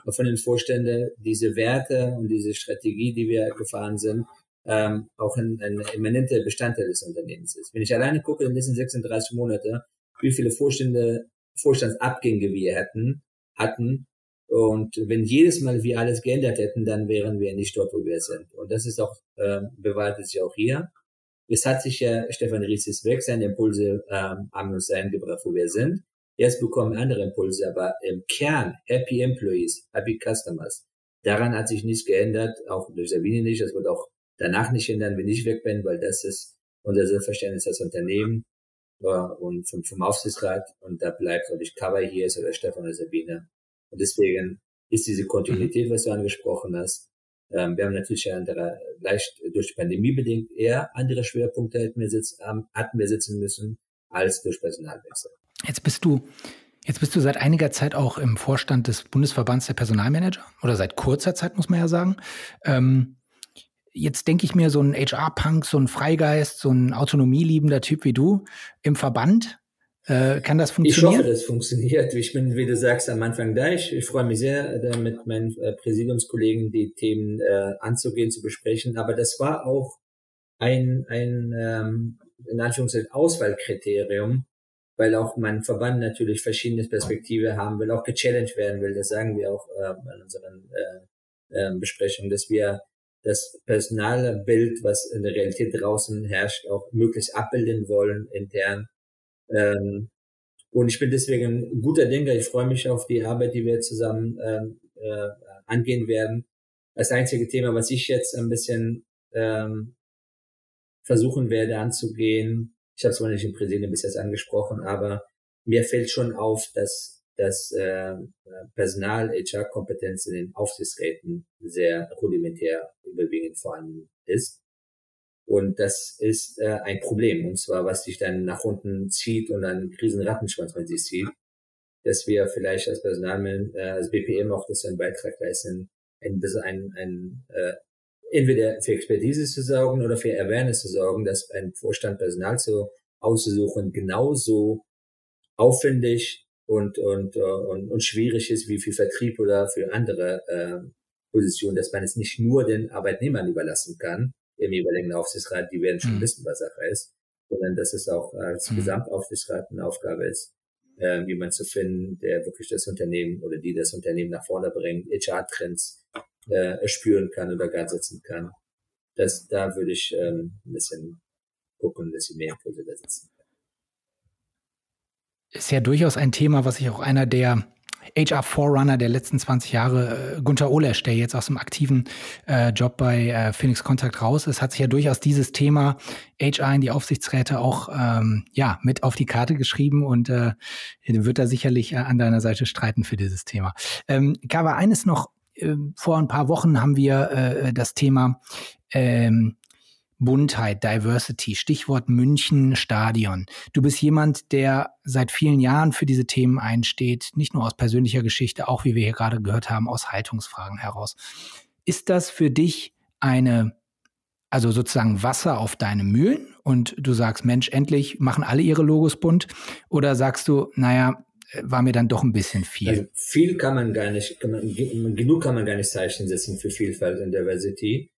von den Vorständen diese Werte und diese Strategie, die wir gefahren sind, ähm, auch ein, ein eminenter Bestandteil des Unternehmens ist. Wenn ich alleine gucke, in den letzten 36 Monate, wie viele Vorstände, Vorstandsabgänge wir hatten, hatten, und wenn jedes Mal wir alles geändert hätten, dann wären wir nicht dort, wo wir sind. Und das ist auch, äh, bewahrtet sich auch hier. Es hat sich ja, Stefan Ries ist weg, seine Impulse ähm, haben uns dahin gebracht, wo wir sind. Jetzt bekommen andere Impulse, aber im Kern, Happy Employees, Happy Customers, daran hat sich nichts geändert, auch durch Sabine nicht, das wird auch danach nicht ändern, wenn ich weg bin, weil das ist unser Selbstverständnis als Unternehmen und vom, vom Aufsichtsrat und da bleibt, ob ich Cover hier ist oder Stefan oder Sabine. Und deswegen ist diese Kontinuität, was du angesprochen hast, ähm, wir haben natürlich andere, leicht durch die Pandemie bedingt eher andere Schwerpunkte hätten wir, sitz, ähm, hatten wir sitzen müssen als durch Personalwechsel. Jetzt bist du Jetzt bist du seit einiger Zeit auch im Vorstand des Bundesverbands der Personalmanager oder seit kurzer Zeit, muss man ja sagen. Ähm, jetzt denke ich mir, so ein HR-Punk, so ein Freigeist, so ein autonomieliebender Typ wie du im Verband, äh, kann das funktionieren? Ich hoffe, das funktioniert. Ich bin, wie du sagst, am Anfang da. Ich, ich freue mich sehr, da mit meinen äh, Präsidiumskollegen die Themen äh, anzugehen, zu besprechen. Aber das war auch ein, ein ähm, in Anführungszeichen Auswahlkriterium, weil auch mein Verband natürlich verschiedene Perspektive haben will, auch gechallenged werden will. Das sagen wir auch äh, in unseren äh, äh, Besprechungen, dass wir das Personalbild, was in der Realität draußen herrscht, auch möglichst abbilden wollen intern. Ähm, und ich bin deswegen ein guter Denker. Ich freue mich auf die Arbeit, die wir zusammen ähm, äh, angehen werden. Das einzige Thema, was ich jetzt ein bisschen ähm, versuchen werde anzugehen, ich habe es zwar nicht im Präsidium bis jetzt angesprochen, aber mir fällt schon auf, dass dass äh, Personal, HR-Kompetenz in den Aufsichtsräten sehr rudimentär überwiegend vorhanden ist. Und das ist äh, ein Problem, und zwar was sich dann nach unten zieht und dann Krisenrattenschwanz mit sich zieht, dass wir vielleicht als Personal, äh, als BPM auch das einen Beitrag leisten, ein, ein, ein äh, entweder für Expertise zu sorgen oder für Awareness zu sorgen, dass ein Vorstand Personal zu auszusuchen genauso aufwendig und, und, und, und schwierig ist wie für Vertrieb oder für andere äh, Positionen, dass man es nicht nur den Arbeitnehmern überlassen kann, im jeweiligen Aufsichtsrat, die werden schon mhm. wissen, was Sache ist, sondern dass es auch als mhm. Gesamtaufsichtsrat eine Aufgabe ist, äh, jemand zu finden, der wirklich das Unternehmen oder die das Unternehmen nach vorne bringt, HR-Trends äh, spüren kann oder gar setzen kann. Das, da würde ich ähm, ein bisschen gucken, dass sie mehr Impulse da setzen. Ist ja durchaus ein Thema, was sich auch einer der HR-Forerunner der letzten 20 Jahre, äh, Gunther Olesch, der jetzt aus dem aktiven äh, Job bei äh, Phoenix Contact raus ist, hat sich ja durchaus dieses Thema HR in die Aufsichtsräte auch ähm, ja mit auf die Karte geschrieben und äh, wird da sicherlich äh, an deiner Seite streiten für dieses Thema. Ähm, Kava, eines noch, äh, vor ein paar Wochen haben wir äh, das Thema ähm, Buntheit, Diversity, Stichwort München Stadion. Du bist jemand, der seit vielen Jahren für diese Themen einsteht, nicht nur aus persönlicher Geschichte, auch wie wir hier gerade gehört haben, aus Haltungsfragen heraus. Ist das für dich eine, also sozusagen Wasser auf deine Mühlen und du sagst, Mensch, endlich machen alle ihre Logos bunt? Oder sagst du, naja, war mir dann doch ein bisschen viel. Also viel kann man gar nicht, kann man, genug kann man gar nicht Zeichen setzen für Vielfalt und Diversity.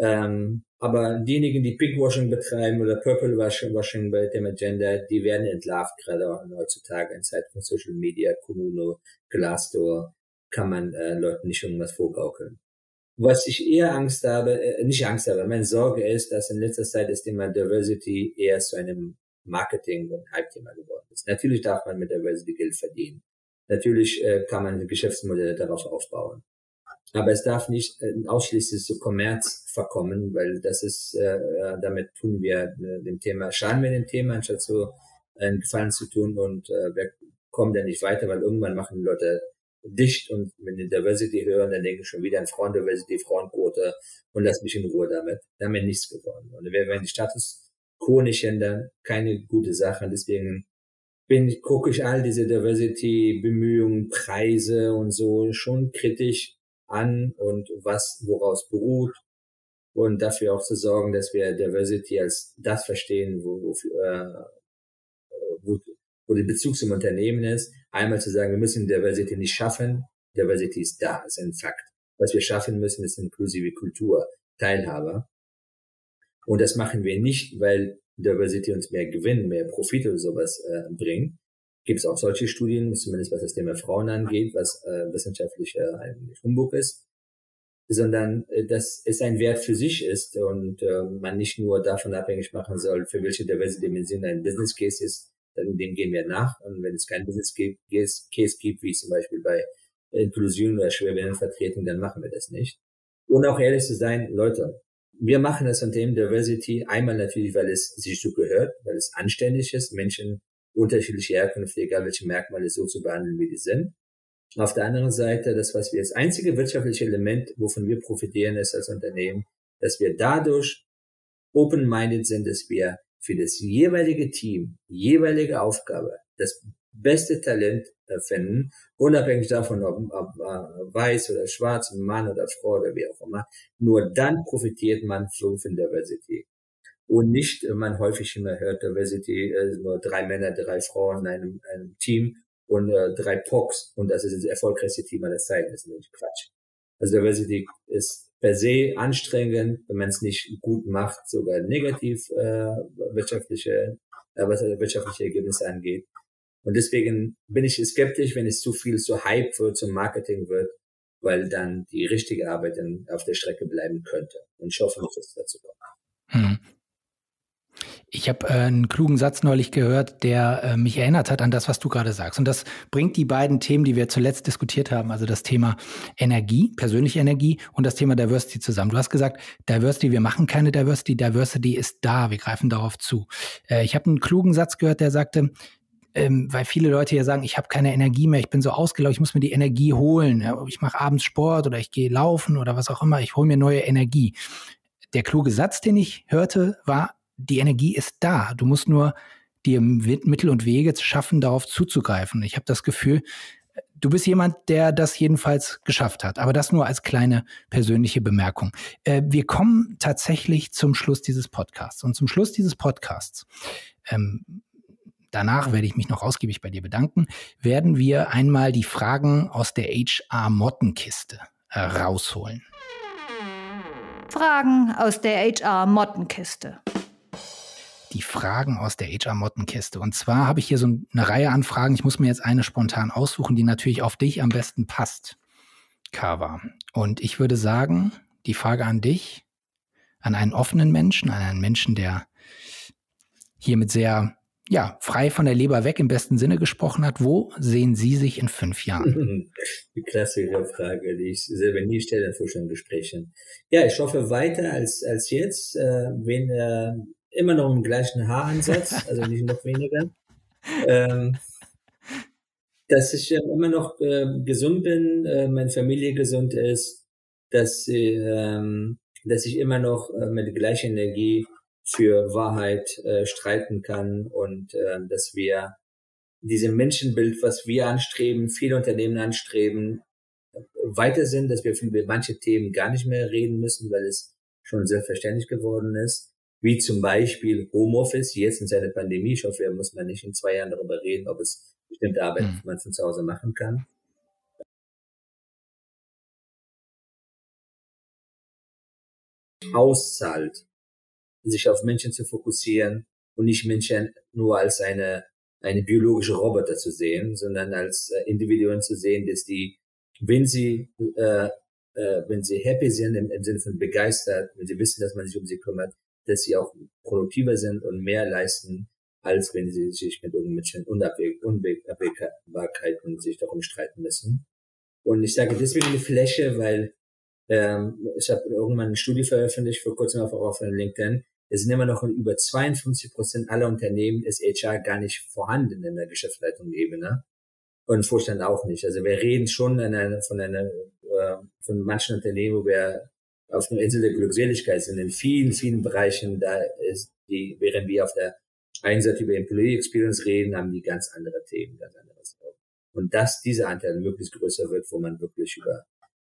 Ähm, aber diejenigen, die Pigwashing betreiben oder Purple Washing bei dem Agenda, die werden entlarvt, gerade heutzutage in Zeiten von Social Media, Kununo, Glassdoor, kann man äh, Leuten nicht irgendwas vorgaukeln. Was ich eher Angst habe, äh, nicht Angst habe, meine Sorge ist, dass in letzter Zeit das Thema Diversity eher zu einem Marketing- und Hype-Thema geworden ist. Natürlich darf man mit Diversity Geld verdienen. Natürlich äh, kann man Geschäftsmodelle darauf aufbauen. Aber es darf nicht äh, ausschließlich zu Kommerz verkommen, weil das ist, äh, äh, damit tun wir äh, dem Thema, schaden wir dem Thema, anstatt so einen Gefallen zu tun und äh, wir kommen dann nicht weiter, weil irgendwann machen die Leute dicht und wenn die Diversity hören, dann denken schon wieder an Frauendiversity, Frauenquote und lass mich in Ruhe damit. Da wir nichts gewonnen. Und wir werden die Status quo nicht ändern, keine gute Sache. Deswegen bin, gucke ich all diese Diversity-Bemühungen, Preise und so schon kritisch an und was woraus beruht und dafür auch zu sorgen, dass wir Diversity als das verstehen, wo, wo, äh, wo, wo der Bezug zum Unternehmen ist. Einmal zu sagen, wir müssen Diversity nicht schaffen, Diversity ist da, ist ein Fakt. Was wir schaffen müssen, ist inklusive Kultur, Teilhabe. Und das machen wir nicht, weil Diversity uns mehr Gewinn, mehr Profit oder sowas äh, bringt. Gibt es auch solche Studien, zumindest was das Thema Frauen angeht, was äh, wissenschaftlich äh, eigentlich Humbug ist, sondern äh, dass es ein Wert für sich ist und äh, man nicht nur davon abhängig machen soll, für welche Diversity-Dimension ein Business Case ist, dann dem gehen wir nach. Und wenn es kein Business Case gibt, wie zum Beispiel bei Inklusion oder Schwerbehindertenvertretung, dann machen wir das nicht. Und auch ehrlich zu sein, Leute, wir machen das dem Diversity einmal natürlich, weil es sich so gehört, weil es anständig ist, Menschen unterschiedliche Herkünfte, egal welche Merkmale, so zu behandeln, wie die sind. Auf der anderen Seite, das, was wir das einzige wirtschaftliche Element, wovon wir profitieren, ist als Unternehmen, dass wir dadurch open-minded sind, dass wir für das jeweilige Team, jeweilige Aufgabe, das beste Talent finden, unabhängig davon, ob, ob äh, weiß oder schwarz, Mann oder Frau oder wie auch immer. Nur dann profitiert man von Diversity. Und nicht, man häufig immer hört, Diversity, äh, nur drei Männer, drei Frauen in einem, einem Team und äh, drei POCs und das ist das erfolgreichste Team aller Zeiten. Das ist natürlich Quatsch. Also Diversity ist per se anstrengend, wenn man es nicht gut macht, sogar negativ äh, wirtschaftliche, äh, was wirtschaftliche Ergebnisse angeht. Und deswegen bin ich skeptisch, wenn es zu viel zu Hype wird, zum Marketing wird, weil dann die richtige Arbeit dann auf der Strecke bleiben könnte. Und ich hoffe, dass es dazu kommt. Hm. Ich habe äh, einen klugen Satz neulich gehört, der äh, mich erinnert hat an das, was du gerade sagst. Und das bringt die beiden Themen, die wir zuletzt diskutiert haben, also das Thema Energie, persönliche Energie und das Thema Diversity zusammen. Du hast gesagt, Diversity, wir machen keine Diversity, Diversity ist da, wir greifen darauf zu. Äh, ich habe einen klugen Satz gehört, der sagte, ähm, weil viele Leute ja sagen, ich habe keine Energie mehr, ich bin so ausgelaugt, ich muss mir die Energie holen. Ja, ich mache abends Sport oder ich gehe laufen oder was auch immer, ich hole mir neue Energie. Der kluge Satz, den ich hörte, war, die Energie ist da. Du musst nur dir Mittel und Wege schaffen, darauf zuzugreifen. Ich habe das Gefühl, du bist jemand, der das jedenfalls geschafft hat. Aber das nur als kleine persönliche Bemerkung. Äh, wir kommen tatsächlich zum Schluss dieses Podcasts. Und zum Schluss dieses Podcasts, ähm, danach werde ich mich noch ausgiebig bei dir bedanken, werden wir einmal die Fragen aus der HR-Mottenkiste äh, rausholen. Fragen aus der HR-Mottenkiste die Fragen aus der HR-Mottenkiste. Und zwar habe ich hier so eine Reihe an Fragen. Ich muss mir jetzt eine spontan aussuchen, die natürlich auf dich am besten passt, Kava. Und ich würde sagen, die Frage an dich, an einen offenen Menschen, an einen Menschen, der hiermit sehr ja, frei von der Leber weg im besten Sinne gesprochen hat. Wo sehen Sie sich in fünf Jahren? [laughs] Die klassische Frage, die ich selber nie stelle in Vorstellungsgesprächen. Ja, ich hoffe weiter als, als jetzt. Äh, wenn, äh, immer noch im gleichen Haaransatz, [laughs] also nicht noch weniger. Ähm, dass ich äh, immer noch äh, gesund bin, äh, meine Familie gesund ist, dass, ähm, dass ich immer noch äh, mit gleicher Energie für Wahrheit äh, streiten kann und äh, dass wir diesem Menschenbild, was wir anstreben, viele Unternehmen anstreben, weiter sind, dass wir über manche Themen gar nicht mehr reden müssen, weil es schon selbstverständlich geworden ist wie zum Beispiel Homeoffice, jetzt in seiner Pandemie. Ich hoffe, da muss man nicht in zwei Jahren darüber reden, ob es bestimmte Arbeit mhm. man von zu Hause machen kann. Auszahlt, sich auf Menschen zu fokussieren und nicht Menschen nur als eine, eine biologische Roboter zu sehen, sondern als äh, Individuen zu sehen, dass die, wenn sie, äh, äh, wenn sie happy sind, im, im Sinne von begeistert, wenn sie wissen, dass man sich um sie kümmert, dass sie auch produktiver sind und mehr leisten, als wenn sie sich mit irgendwelchen Unwägbarkeiten sich darum streiten müssen. Und ich sage deswegen eine Fläche, weil ähm, ich habe irgendwann eine Studie veröffentlicht, vor kurzem auch auf LinkedIn. Es sind immer noch über 52 Prozent aller Unternehmen ist HR gar nicht vorhanden in der Geschäftsleitung-Ebene und Vorstand auch nicht. Also wir reden schon einer, von einer, äh, von manchen Unternehmen, wo wir auf einer Insel der Glückseligkeit sind in vielen, vielen Bereichen, da ist die, während wir auf der einen Seite über Employee Experience reden, haben die ganz andere Themen, ganz anderes. Und dass dieser Anteil möglichst größer wird, wo man wirklich über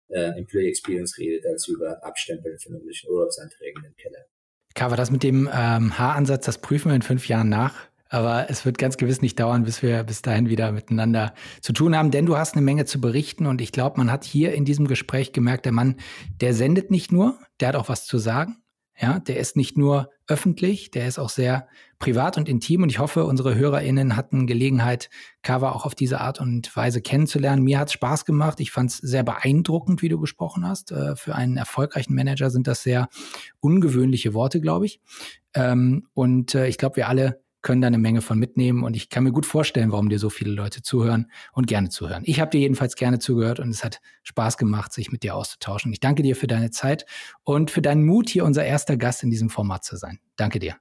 äh, Employee Experience redet, als über Abstempeln von irgendwelchen Urlaubsanträgen im Keller. Kava, das mit dem ähm, Haaransatz, das prüfen wir in fünf Jahren nach. Aber es wird ganz gewiss nicht dauern, bis wir bis dahin wieder miteinander zu tun haben, denn du hast eine Menge zu berichten und ich glaube, man hat hier in diesem Gespräch gemerkt, der Mann, der sendet nicht nur, der hat auch was zu sagen. Ja, der ist nicht nur öffentlich, der ist auch sehr privat und intim und ich hoffe, unsere HörerInnen hatten Gelegenheit, Kava auch auf diese Art und Weise kennenzulernen. Mir hat es Spaß gemacht. Ich fand es sehr beeindruckend, wie du gesprochen hast. Äh, für einen erfolgreichen Manager sind das sehr ungewöhnliche Worte, glaube ich. Ähm, und äh, ich glaube, wir alle können da eine Menge von mitnehmen und ich kann mir gut vorstellen, warum dir so viele Leute zuhören und gerne zuhören. Ich habe dir jedenfalls gerne zugehört und es hat Spaß gemacht, sich mit dir auszutauschen. Ich danke dir für deine Zeit und für deinen Mut, hier unser erster Gast in diesem Format zu sein. Danke dir.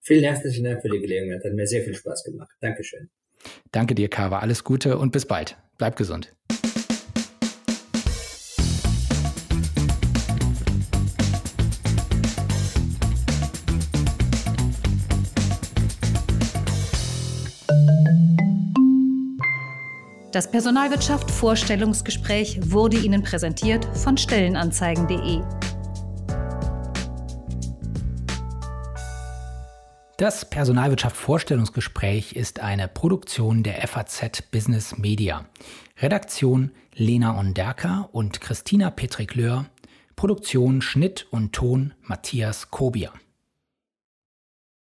Vielen herzlichen Dank für die Gelegenheit. Hat mir sehr viel Spaß gemacht. Dankeschön. Danke dir, Kava. Alles Gute und bis bald. Bleib gesund. Das Personalwirtschaft Vorstellungsgespräch wurde Ihnen präsentiert von Stellenanzeigen.de. Das Personalwirtschaft Vorstellungsgespräch ist eine Produktion der FAZ Business Media. Redaktion Lena Onderka und Christina Petrikleur. Produktion, Schnitt und Ton Matthias Kobier.